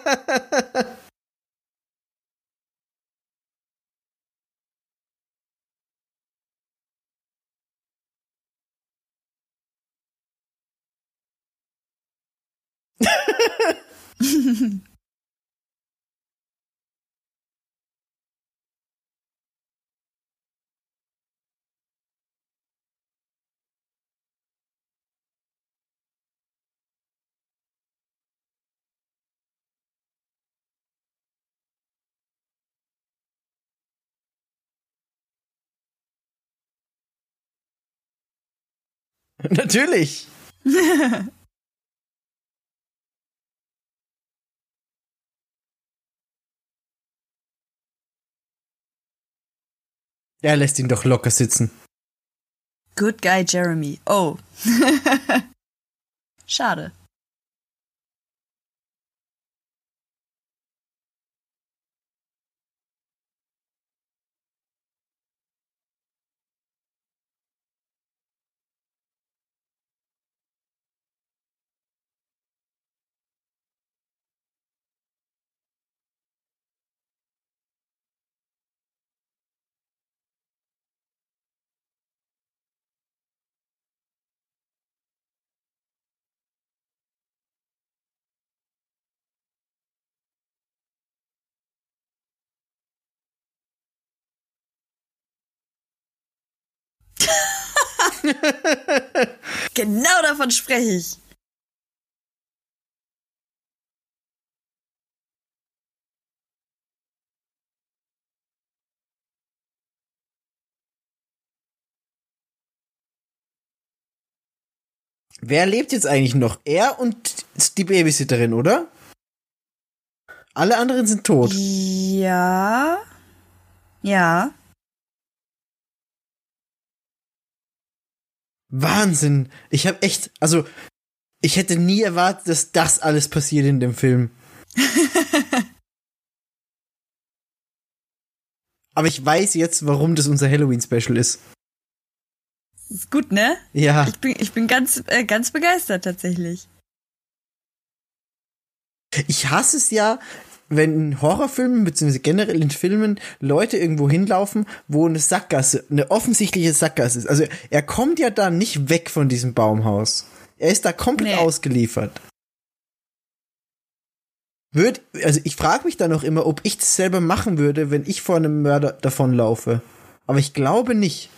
Natürlich. Er lässt ihn doch locker sitzen. Good guy Jeremy. Oh. Schade. genau davon spreche ich. Wer lebt jetzt eigentlich noch? Er und die Babysitterin, oder? Alle anderen sind tot. Ja. Ja. Wahnsinn. Ich habe echt, also ich hätte nie erwartet, dass das alles passiert in dem Film. Aber ich weiß jetzt, warum das unser Halloween-Special ist. Ist gut, ne? Ja. Ich bin, ich bin ganz, äh, ganz begeistert tatsächlich. Ich hasse es ja, wenn in Horrorfilmen, beziehungsweise generell in Filmen, Leute irgendwo hinlaufen, wo eine Sackgasse, eine offensichtliche Sackgasse ist. Also er kommt ja da nicht weg von diesem Baumhaus. Er ist da komplett Nee. ausgeliefert. Würd, also ich frage mich dann auch immer, ob ich das selber machen würde, wenn ich vor einem Mörder davonlaufe. Aber ich glaube nicht.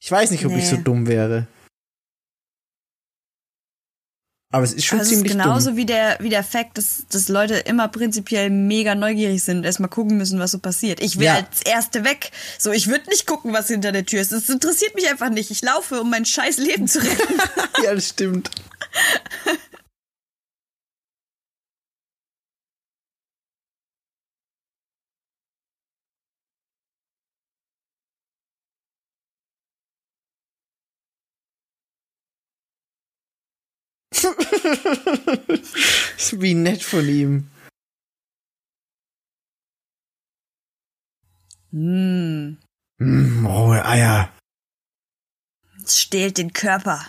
Ich weiß nicht, ob ich Nee. so dumm wäre. Aber es ist schon Also es ist ziemlich genauso dumm. wie der, wie der Fakt, dass, dass Leute immer prinzipiell mega neugierig sind und erstmal gucken müssen, was so passiert. Ich will Ja. als Erste weg. So, ich würde nicht gucken, was hinter der Tür ist. Das interessiert mich einfach nicht. Ich laufe, um mein scheiß Leben zu retten. ja, das stimmt. Wie nett von ihm. Hm, Mm, rohe Eier. es stehlt den Körper.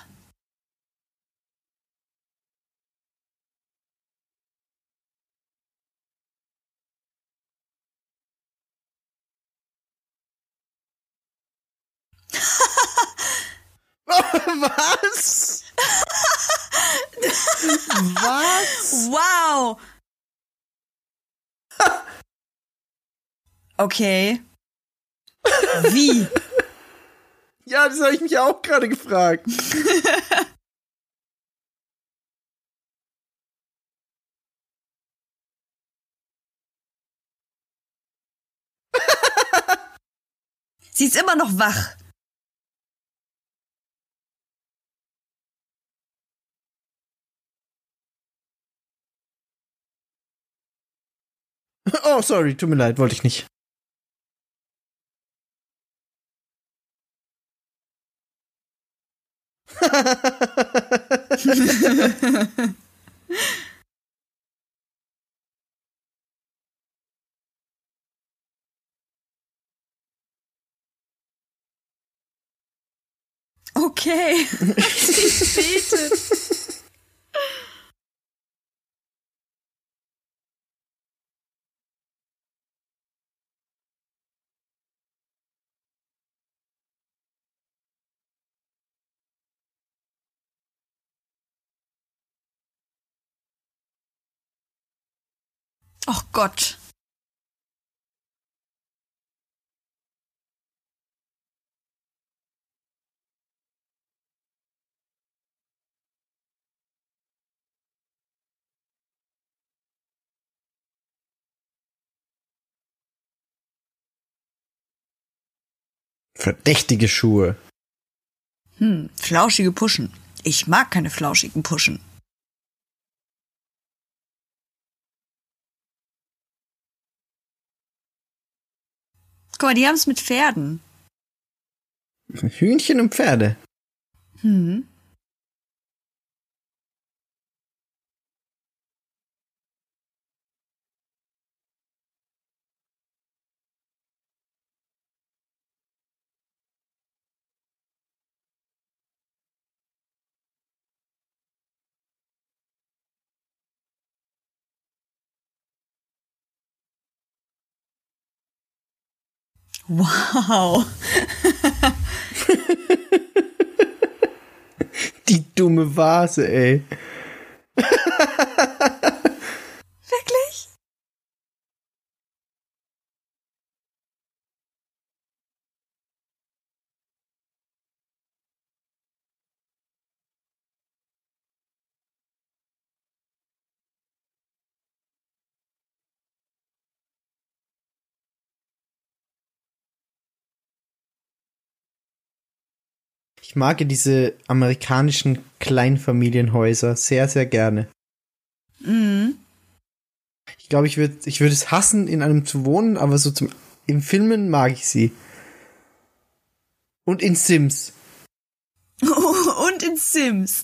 Was? Was? Wow! Okay. Wie? Ja, das habe ich mich auch gerade gefragt. Sie ist immer noch wach. Oh, sorry, tut mir leid, wollte ich nicht. Okay. Sie betet. Och Gott. Verdächtige Schuhe. Hm, flauschige Puschen. Ich mag keine flauschigen Puschen. Guck mal, die haben's mit Pferden. Hühnchen und Pferde. Hm. Wow. Die dumme Vase, ey. Ich mag diese amerikanischen Kleinfamilienhäuser sehr, sehr gerne. Mhm. Ich glaube, ich würde ich würd es hassen, in einem zu wohnen, aber so zum im Filmen mag ich sie. Und in Sims. Und in Sims.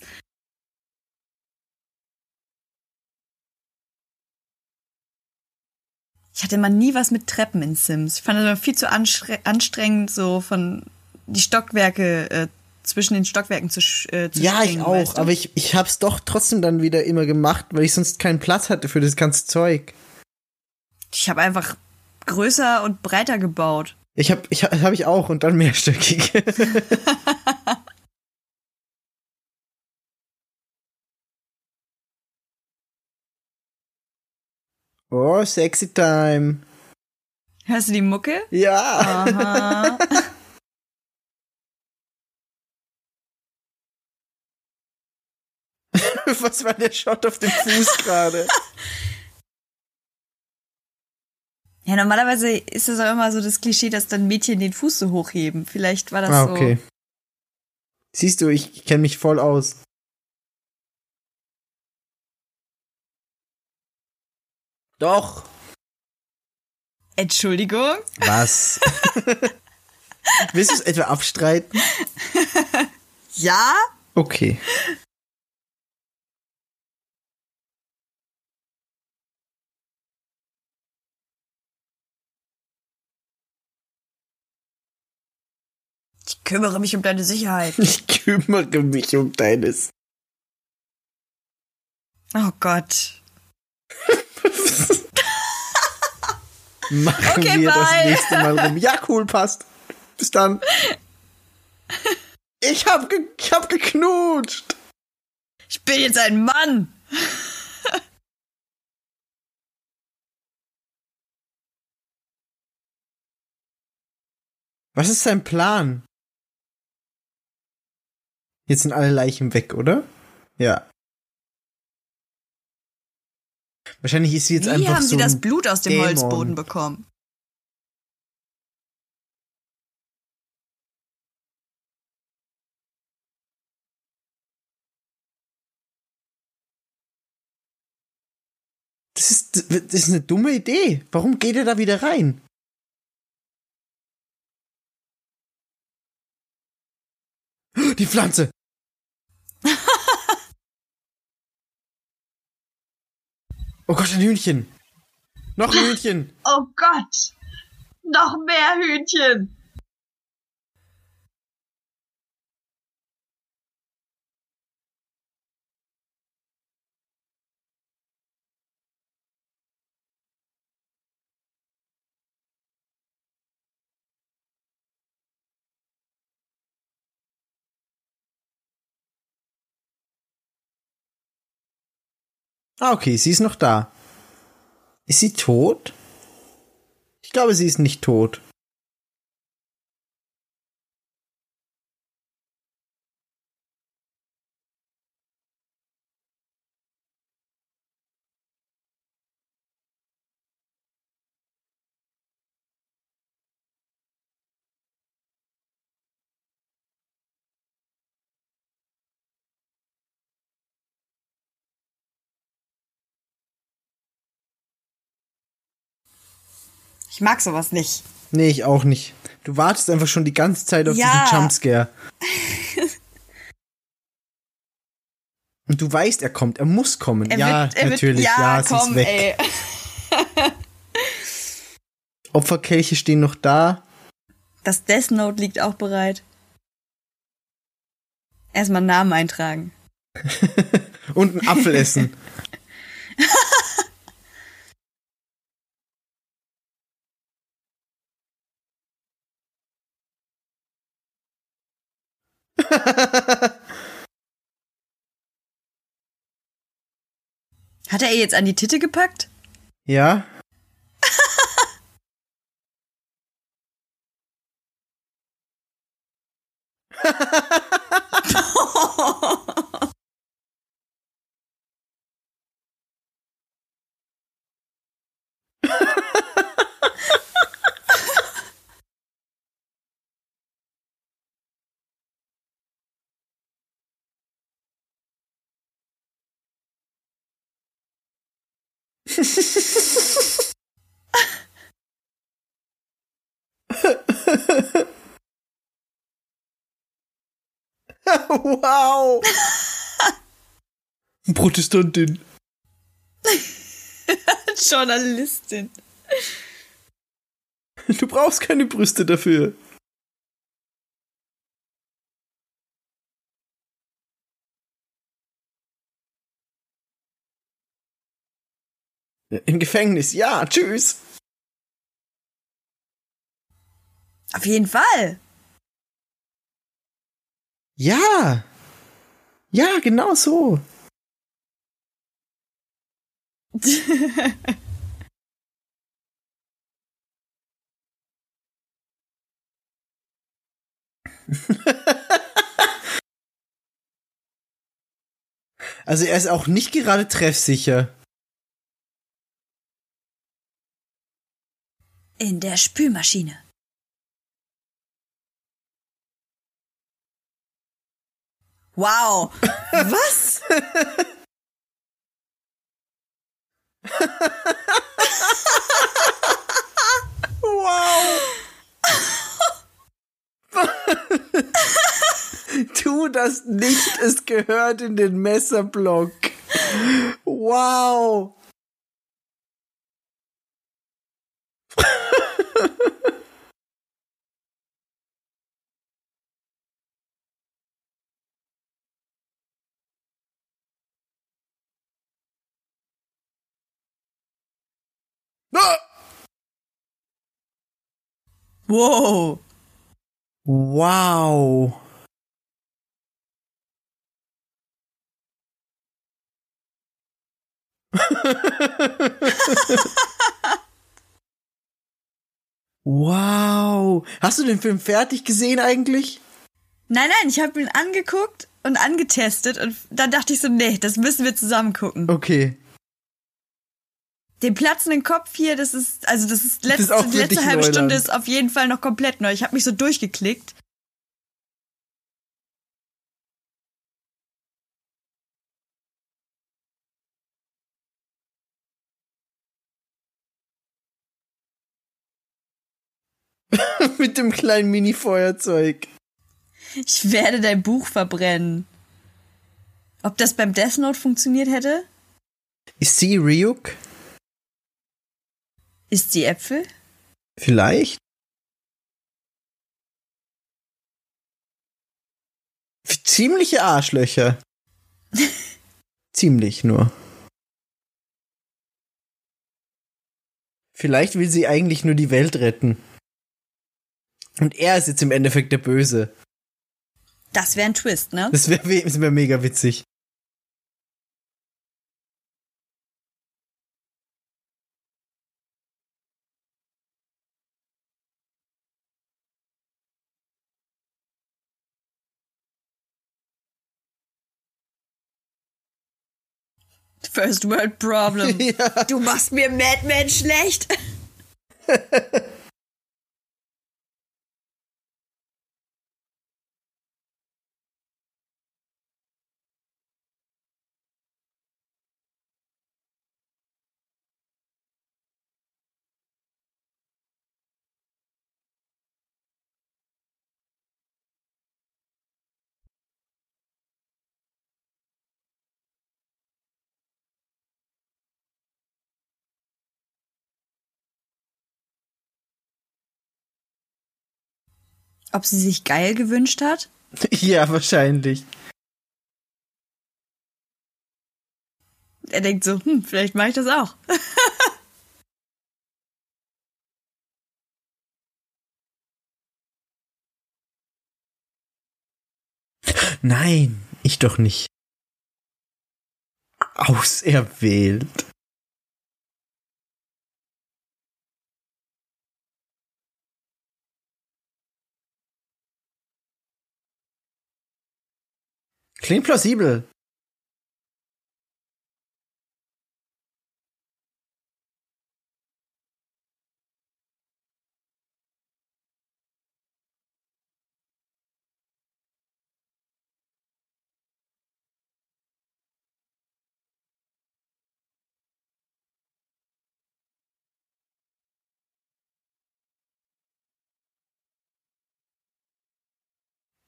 Ich hatte immer nie was mit Treppen in Sims. Ich fand das immer viel zu anstrengend, so von die Stockwerke äh, zwischen den Stockwerken zu, äh, zu Ja, ich springen, auch, weißt du? aber ich, ich hab's doch trotzdem dann wieder immer gemacht, weil ich sonst keinen Platz hatte für das ganze Zeug. ich habe einfach größer und breiter gebaut. Ich hab, ich hab, hab ich auch und dann mehrstöckig. oh, sexy time. Hörst du die Mucke? Ja. Aha. Was war der Shot auf dem Fuß gerade? Ja, normalerweise ist das auch immer so das Klischee, dass dann Mädchen den Fuß so hochheben. Vielleicht war das Ah, so. okay. Siehst du, ich kenne mich voll aus. Doch. Entschuldigung? Was? Willst du es etwa abstreiten? Ja? Okay. Kümmere mich um deine Sicherheit. Ich kümmere mich um deines. Oh Gott. Machen Okay, wir das bye. nächste Mal rum. Ja, cool, passt. Bis dann. Ich hab, ge ich hab geknutscht. Ich bin jetzt ein Mann. Was ist sein Plan? Jetzt sind alle Leichen weg, oder? Ja. Wahrscheinlich ist sie jetzt Wie einfach haben so sie das Blut aus dem Dämon. Holzboden bekommen? Das ist, das ist eine dumme Idee. Warum geht er da wieder rein? Die Pflanze! Oh Gott, ein Hühnchen! Noch ein Hühnchen! Oh Gott! Noch mehr Hühnchen! Ah, okay, sie ist noch da. Ist sie tot? Ich glaube, sie ist nicht tot. Ich mag sowas nicht. Nee, ich auch nicht. Du wartest einfach schon die ganze Zeit auf Ja. diesen Jumpscare. Und du weißt, er kommt. Er muss kommen. Er ja, wird, natürlich. Wird, ja, ja, sie komm, ist weg. Opferkelche stehen noch da. Das Death Note liegt auch bereit. Erstmal Namen eintragen. Und einen Apfel essen. Hat er ihr jetzt an die Titte gepackt? Ja. Wow. Protestantin. Journalistin. Du brauchst keine Brüste dafür. Im Gefängnis, ja, tschüss. Auf jeden Fall. Ja. Ja, genau so. Also er ist auch nicht gerade treffsicher. In der Spülmaschine. Wow. Was? Wow. tu das nicht, es gehört in den Messerblock. Wow. Ah! Wow. Wow. Hast du den Film fertig gesehen eigentlich? Nein, nein, ich habe ihn angeguckt und angetestet und dann dachte ich so, nee, das müssen wir zusammen gucken. Okay. Den platzenden Kopf hier, das ist, also das ist, letzte, ist auch für die letzte halbe Neuland. Stunde ist auf jeden Fall noch komplett neu. Ich habe mich so durchgeklickt. Mit dem kleinen Mini-Feuerzeug. Ich werde dein Buch verbrennen. Ob das beim Death Note funktioniert hätte? Ist sie Ryuk? Ist sie Äpfel? Vielleicht? Ziemliche Arschlöcher. Ziemlich nur. Vielleicht will sie eigentlich nur die Welt retten. Und er ist jetzt im Endeffekt der Böse. Das wäre ein Twist, ne? Das wäre wär mega witzig. First World Problem. Ja. Du machst mir Madman schlecht. Ob sie sich geil gewünscht hat? ja, wahrscheinlich. Er denkt so, hm, vielleicht mache ich das auch. Nein, ich doch nicht. Auserwählt. Klingt plausibel.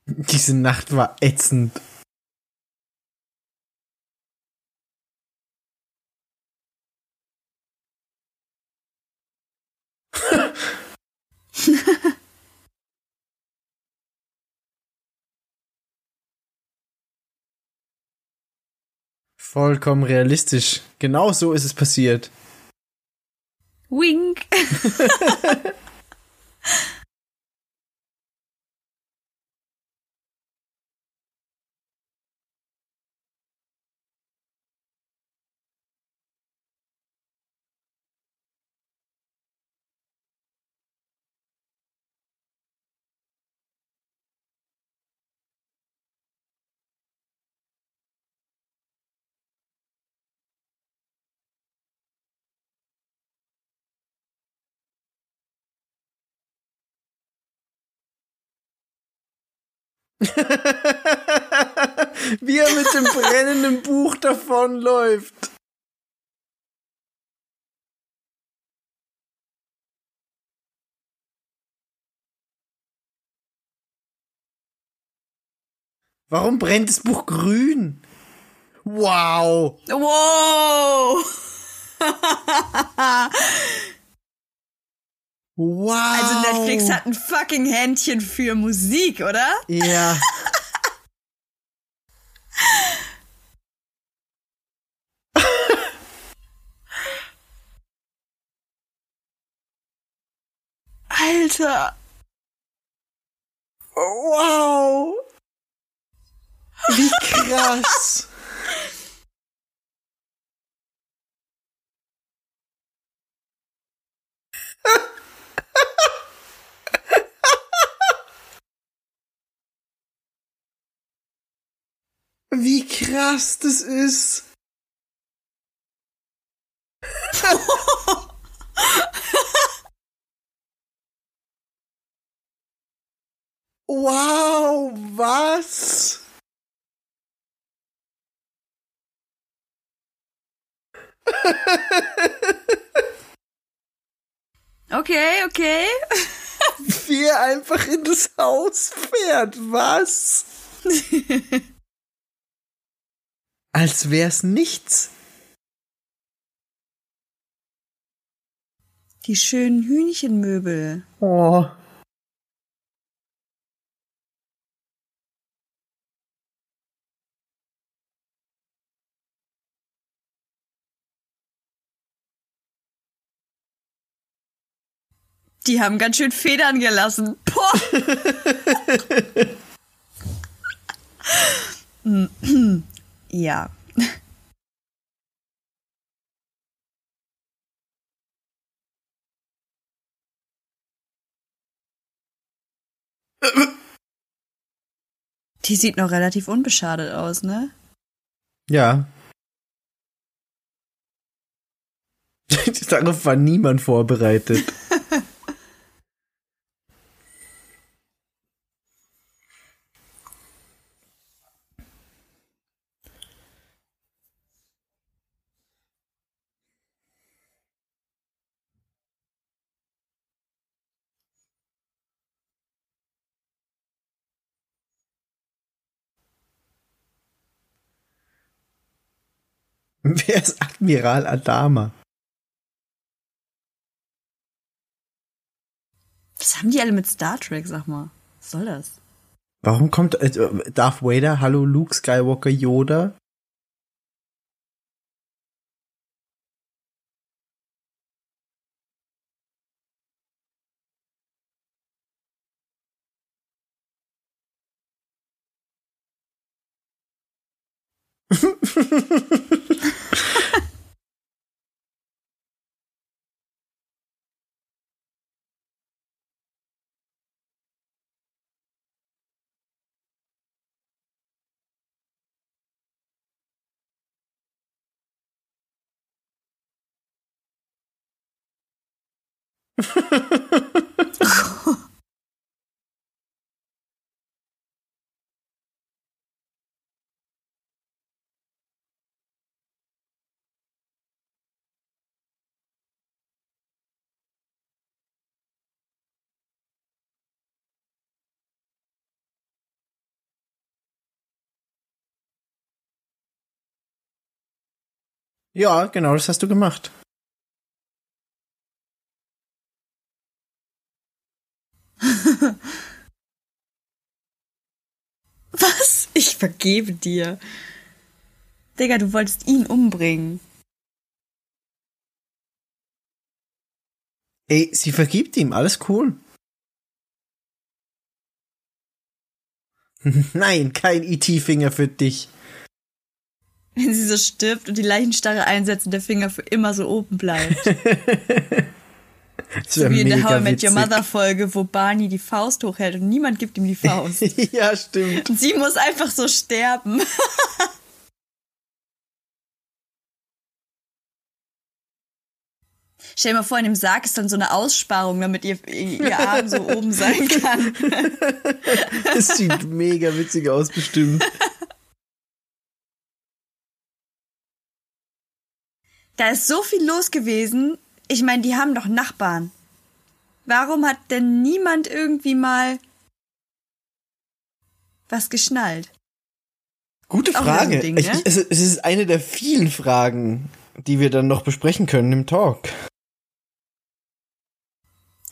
Diese Nacht war ätzend. Vollkommen realistisch. Genau so ist es passiert. Wink. Wie er mit dem brennenden Buch davonläuft. Warum brennt das Buch grün? Wow. Wow. Wow. Also Netflix hat ein fucking Händchen für Musik, oder? Ja. Alter. Wow. Wie krass. Wie krass das ist. wow, was? Okay, okay. Wie er einfach in das Haus fährt, was? Als wär's nichts. Die schönen Hühnchenmöbel. Oh. Die haben ganz schön Federn gelassen. Boah. ja. Die sieht noch relativ unbeschadet aus, ne? Ja. Darauf war niemand vorbereitet. Wer ist Admiral Adama? Was haben die alle mit Star Trek, sag mal? Was soll das? Warum kommt äh, Darth Vader, hallo Luke Skywalker, Yoda? Ja, genau, das hast du gemacht. Vergebe dir. Digga, du wolltest ihn umbringen. Ey, sie vergibt ihm, alles cool. Nein, kein IT-Finger für dich. Wenn sie so stirbt und die Leichenstarre einsetzt und der Finger für immer so oben bleibt. So wie in der How I Met Your. Mother Folge, wo Barney die Faust hochhält und niemand gibt ihm die Faust. ja, stimmt. und sie muss einfach so sterben. Stell dir mal vor, in dem Sarg ist dann so eine Aussparung, damit ihr, ihr Arm so oben sein kann. Das sieht mega witzig aus, bestimmt. Da ist so viel los gewesen. Ich meine, die haben doch Nachbarn. Warum hat denn niemand irgendwie mal was geschnallt? Gute so Frage. Ding, ne? ich, es, es ist eine der vielen Fragen, die wir dann noch besprechen können im Talk.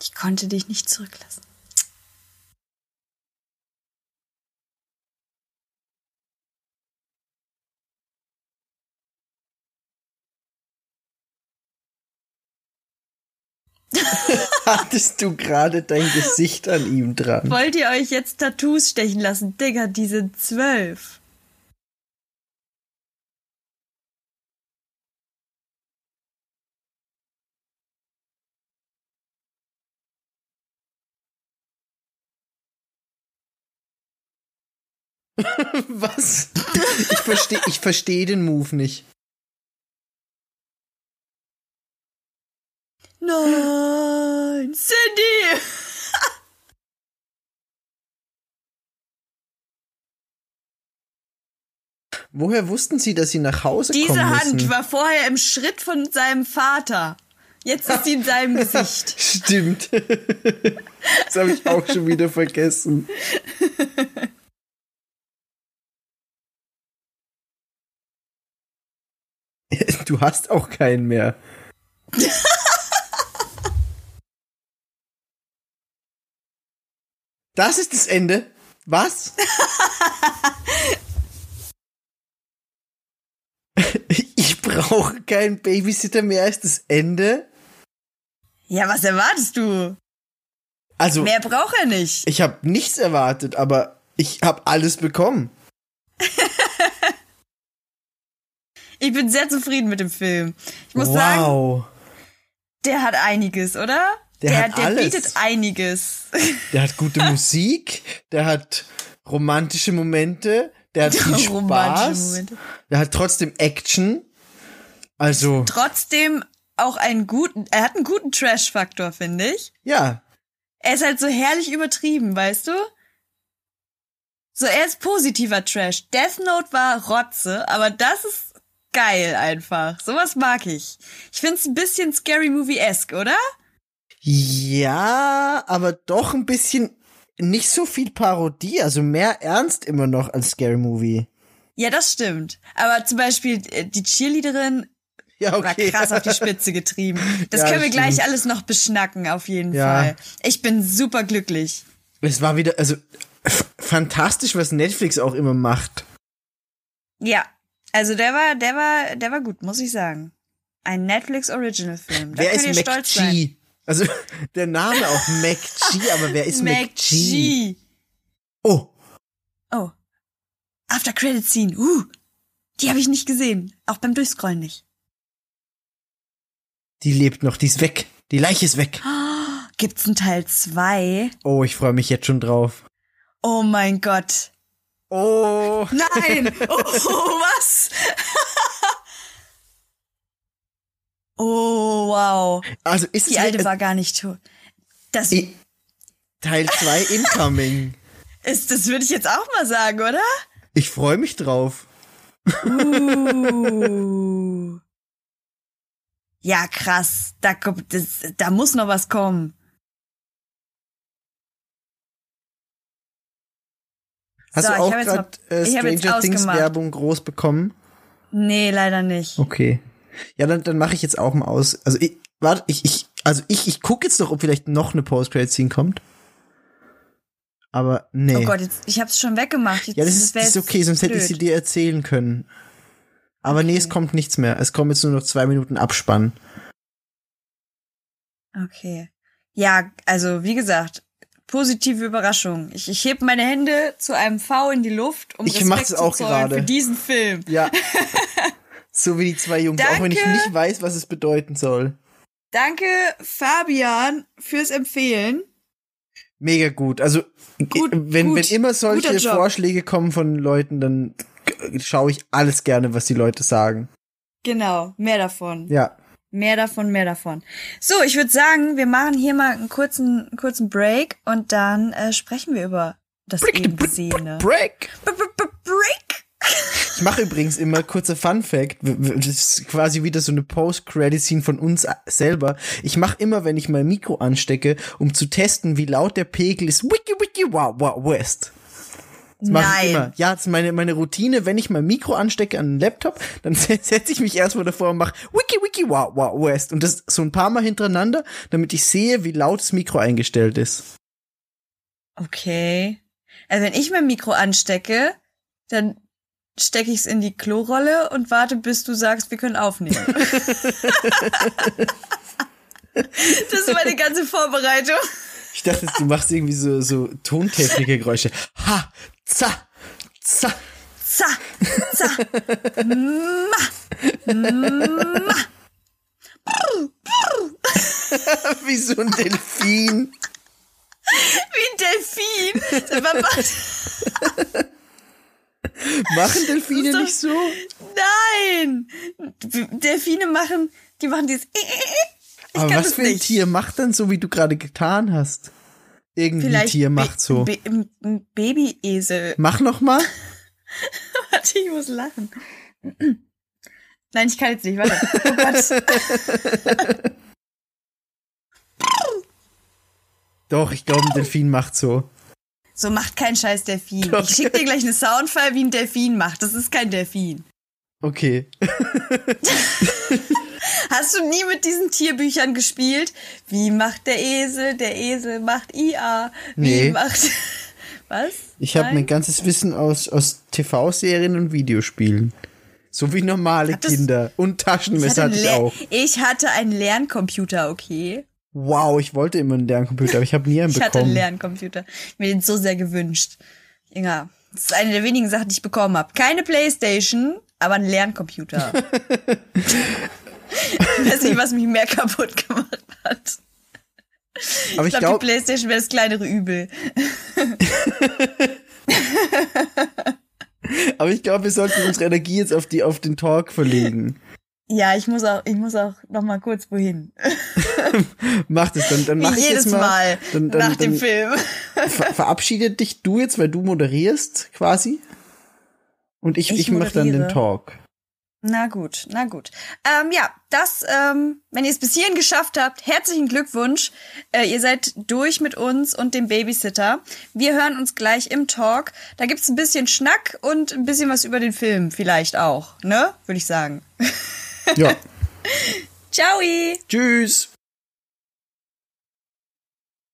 Ich konnte dich nicht zurücklassen. Hattest du gerade dein Gesicht an ihm dran? Wollt ihr euch jetzt Tattoos stechen lassen? Digga, die sind zwölf. Was? Ich verstehe ich versteh den Move nicht. Nein, Cindy! Woher wussten Sie, dass Sie nach Hause Diese kommen Hand müssen? war vorher im Schritt von seinem Vater. Jetzt ist sie in seinem Gesicht. Stimmt. Das habe ich auch schon wieder vergessen. Du hast auch keinen mehr. Das ist das Ende. Was? Ich brauche keinen Babysitter mehr als das Ende. Ja, was erwartest du? Also, Mehr braucht er nicht. ich habe nichts erwartet, aber ich habe alles bekommen. Ich bin sehr zufrieden mit dem Film. Ich muss sagen, wow. der hat einiges, oder? Der hat der alles. bietet einiges. Der hat gute Musik, der hat romantische Momente, der hat viel Romantische Spaß, Momente. der hat trotzdem Action. Also, Trotzdem auch einen guten, er hat einen guten Trash-Faktor, finde ich. ja, Er ist halt so herrlich übertrieben, weißt du? So, er ist positiver Trash. Death Note war Rotze, aber das ist geil einfach. Sowas mag ich. Ich find's ein bisschen Scary Movie-esque, oder? Ja, aber doch ein bisschen nicht so viel Parodie, also mehr Ernst immer noch als Scary Movie. Ja, das stimmt. Aber zum Beispiel äh, die Cheerleaderin Ja, war okay. krass auf die Spitze getrieben. Das Ja, können wir gleich stimmt. alles noch beschnacken, auf jeden Ja. Fall. Ich bin super glücklich. Es war wieder, also fantastisch, was Netflix auch immer macht. Ja, also der war, der war, der war gut, muss ich sagen. Ein Netflix Original Film. Da wer ist ihr stolz sein. Also der Name auch McG, aber wer ist McG? McG. Oh, Oh. After Credit Scene. Uh. Die habe ich nicht gesehen. Auch beim Durchscrollen nicht. die lebt noch, die ist weg. Die Leiche ist weg. Gibt's einen Teil 2? Oh, ich freue mich jetzt schon drauf. Oh mein Gott. Oh, Nein! Oh, was? Oh, wow. also ist Die es alte äh, war gar nicht tot. Das I- Teil 2 incoming. ist, das würde ich jetzt auch mal sagen, oder? Ich freue mich drauf. Uh. Ja, krass. Da kommt, das, da muss noch was kommen. Hast So, du auch gerade äh, Stranger Things ausgemacht. Werbung groß bekommen? Nee, leider nicht. Okay. Ja, dann, dann mache ich jetzt auch mal aus. Also ich, warte, ich, ich, also ich, ich gucke jetzt noch, ob vielleicht noch eine Post-Credit-Scene kommt. Aber nee. Oh Gott, jetzt, ich hab's schon weggemacht. Jetzt, ja, das ist, das ist okay, sonst hätte ich sie blöd. dir erzählen können. Aber nee, es kommt nichts mehr. Es kommen jetzt nur noch zwei Minuten Abspann. Okay. Ja, also wie gesagt, positive Überraschung. Ich, ich heb meine Hände zu einem V in die Luft, um Ich Respekt mach's zu auch zollen gerade. für diesen Film. Ja. so wie die zwei Jungs, auch wenn ich Danke. nicht weiß, was es bedeuten soll. Danke, Fabian, fürs Empfehlen. Mega gut. Also Gut, wenn, gut. wenn immer solche. Vorschläge kommen von Leuten, dann schaue ich alles gerne, was die Leute sagen. Genau, mehr davon. Ja. Mehr davon, mehr davon. So, ich würde sagen, wir machen hier mal einen kurzen, einen kurzen Break und dann äh, sprechen wir über das eben. Break. B -b -b Break! Ich mache übrigens immer kurzer Fun Fact. Das ist quasi wieder so eine Post-Credit-Scene von uns selber. Ich mache immer, wenn ich mein Mikro anstecke, um zu testen, wie laut der Pegel ist. Wiki wiki wow wow west. Das mache ich Nein. immer. Ja, das ist meine, meine Routine. Wenn ich mein Mikro anstecke an den Laptop, dann setze ich mich erstmal davor und mache Wiki Wiki Wow Wow West. Und das so ein paar Mal hintereinander, damit ich sehe, wie laut das Mikro eingestellt ist. Okay. Also wenn ich mein Mikro anstecke, dann stecke ich es in die Klorolle und warte, bis du sagst, wir können aufnehmen. das ist meine ganze Vorbereitung. Ich dachte, du machst irgendwie so, so Tontechnikergeräusche. Ha, za, za. Za, za, ma, ma. Wie so ein Delfin. Wie ein Delfin. Machen Delfine doch- nicht so? Nein! Delfine machen, die machen dieses. Ich Aber kann was für ein nicht. Tier macht dann so, wie du gerade getan hast? Irgendein Vielleicht Tier macht so. Ein ein Babyesel. Mach noch mal. Warte, ich muss lachen. Nein, ich kann jetzt nicht, warte. Oh Gott. Doch, ich glaube, ein Delfin macht so. So macht kein scheiß Delfin. Doch. Ich schick dir gleich eine Soundfile, wie ein Delfin macht. Das ist kein Delfin. Okay. Hast du nie mit diesen Tierbüchern gespielt? Wie macht der Esel? Der Esel macht IA. Wie Nee. macht. Was? Ich habe mein ganzes Wissen aus, aus TV-Serien und Videospielen. So wie normale Hattest- Kinder. Und ich Taschenmesser hatte, hatte ich auch. ich hatte einen Lerncomputer, okay? Wow, ich wollte immer einen Lerncomputer, aber ich habe nie einen Ich hatte einen bekommen. Lerncomputer. Mir den so sehr gewünscht. Ja, das ist eine der wenigen Sachen, die ich bekommen habe. Keine Playstation, aber ein Lerncomputer. ich weiß nicht, was mich mehr kaputt gemacht hat. aber Ich ich glaube, die glaube, Playstation wäre das kleinere Übel. aber ich glaube, wir sollten unsere Energie jetzt auf die auf den Talk verlegen. Ja, ich muss auch, ich muss auch noch mal kurz wohin. Mach das, dann, dann mach Wie ich jedes mal. Mal dann, dann, nach dem dann Film. ver verabschiede dich du jetzt, weil du moderierst quasi. Und ich, Ich ich, mache dann den. Talk. Na gut, na gut. Ähm, ja, das, ähm, wenn ihr es bis hierhin geschafft habt, herzlichen Glückwunsch. Äh, ihr seid durch mit uns und dem Babysitter. Wir hören uns gleich im Talk. Da gibt's ein bisschen Schnack und ein bisschen was über den Film vielleicht auch, ne? Würde ich sagen. Ja. Ciao! Tschüss.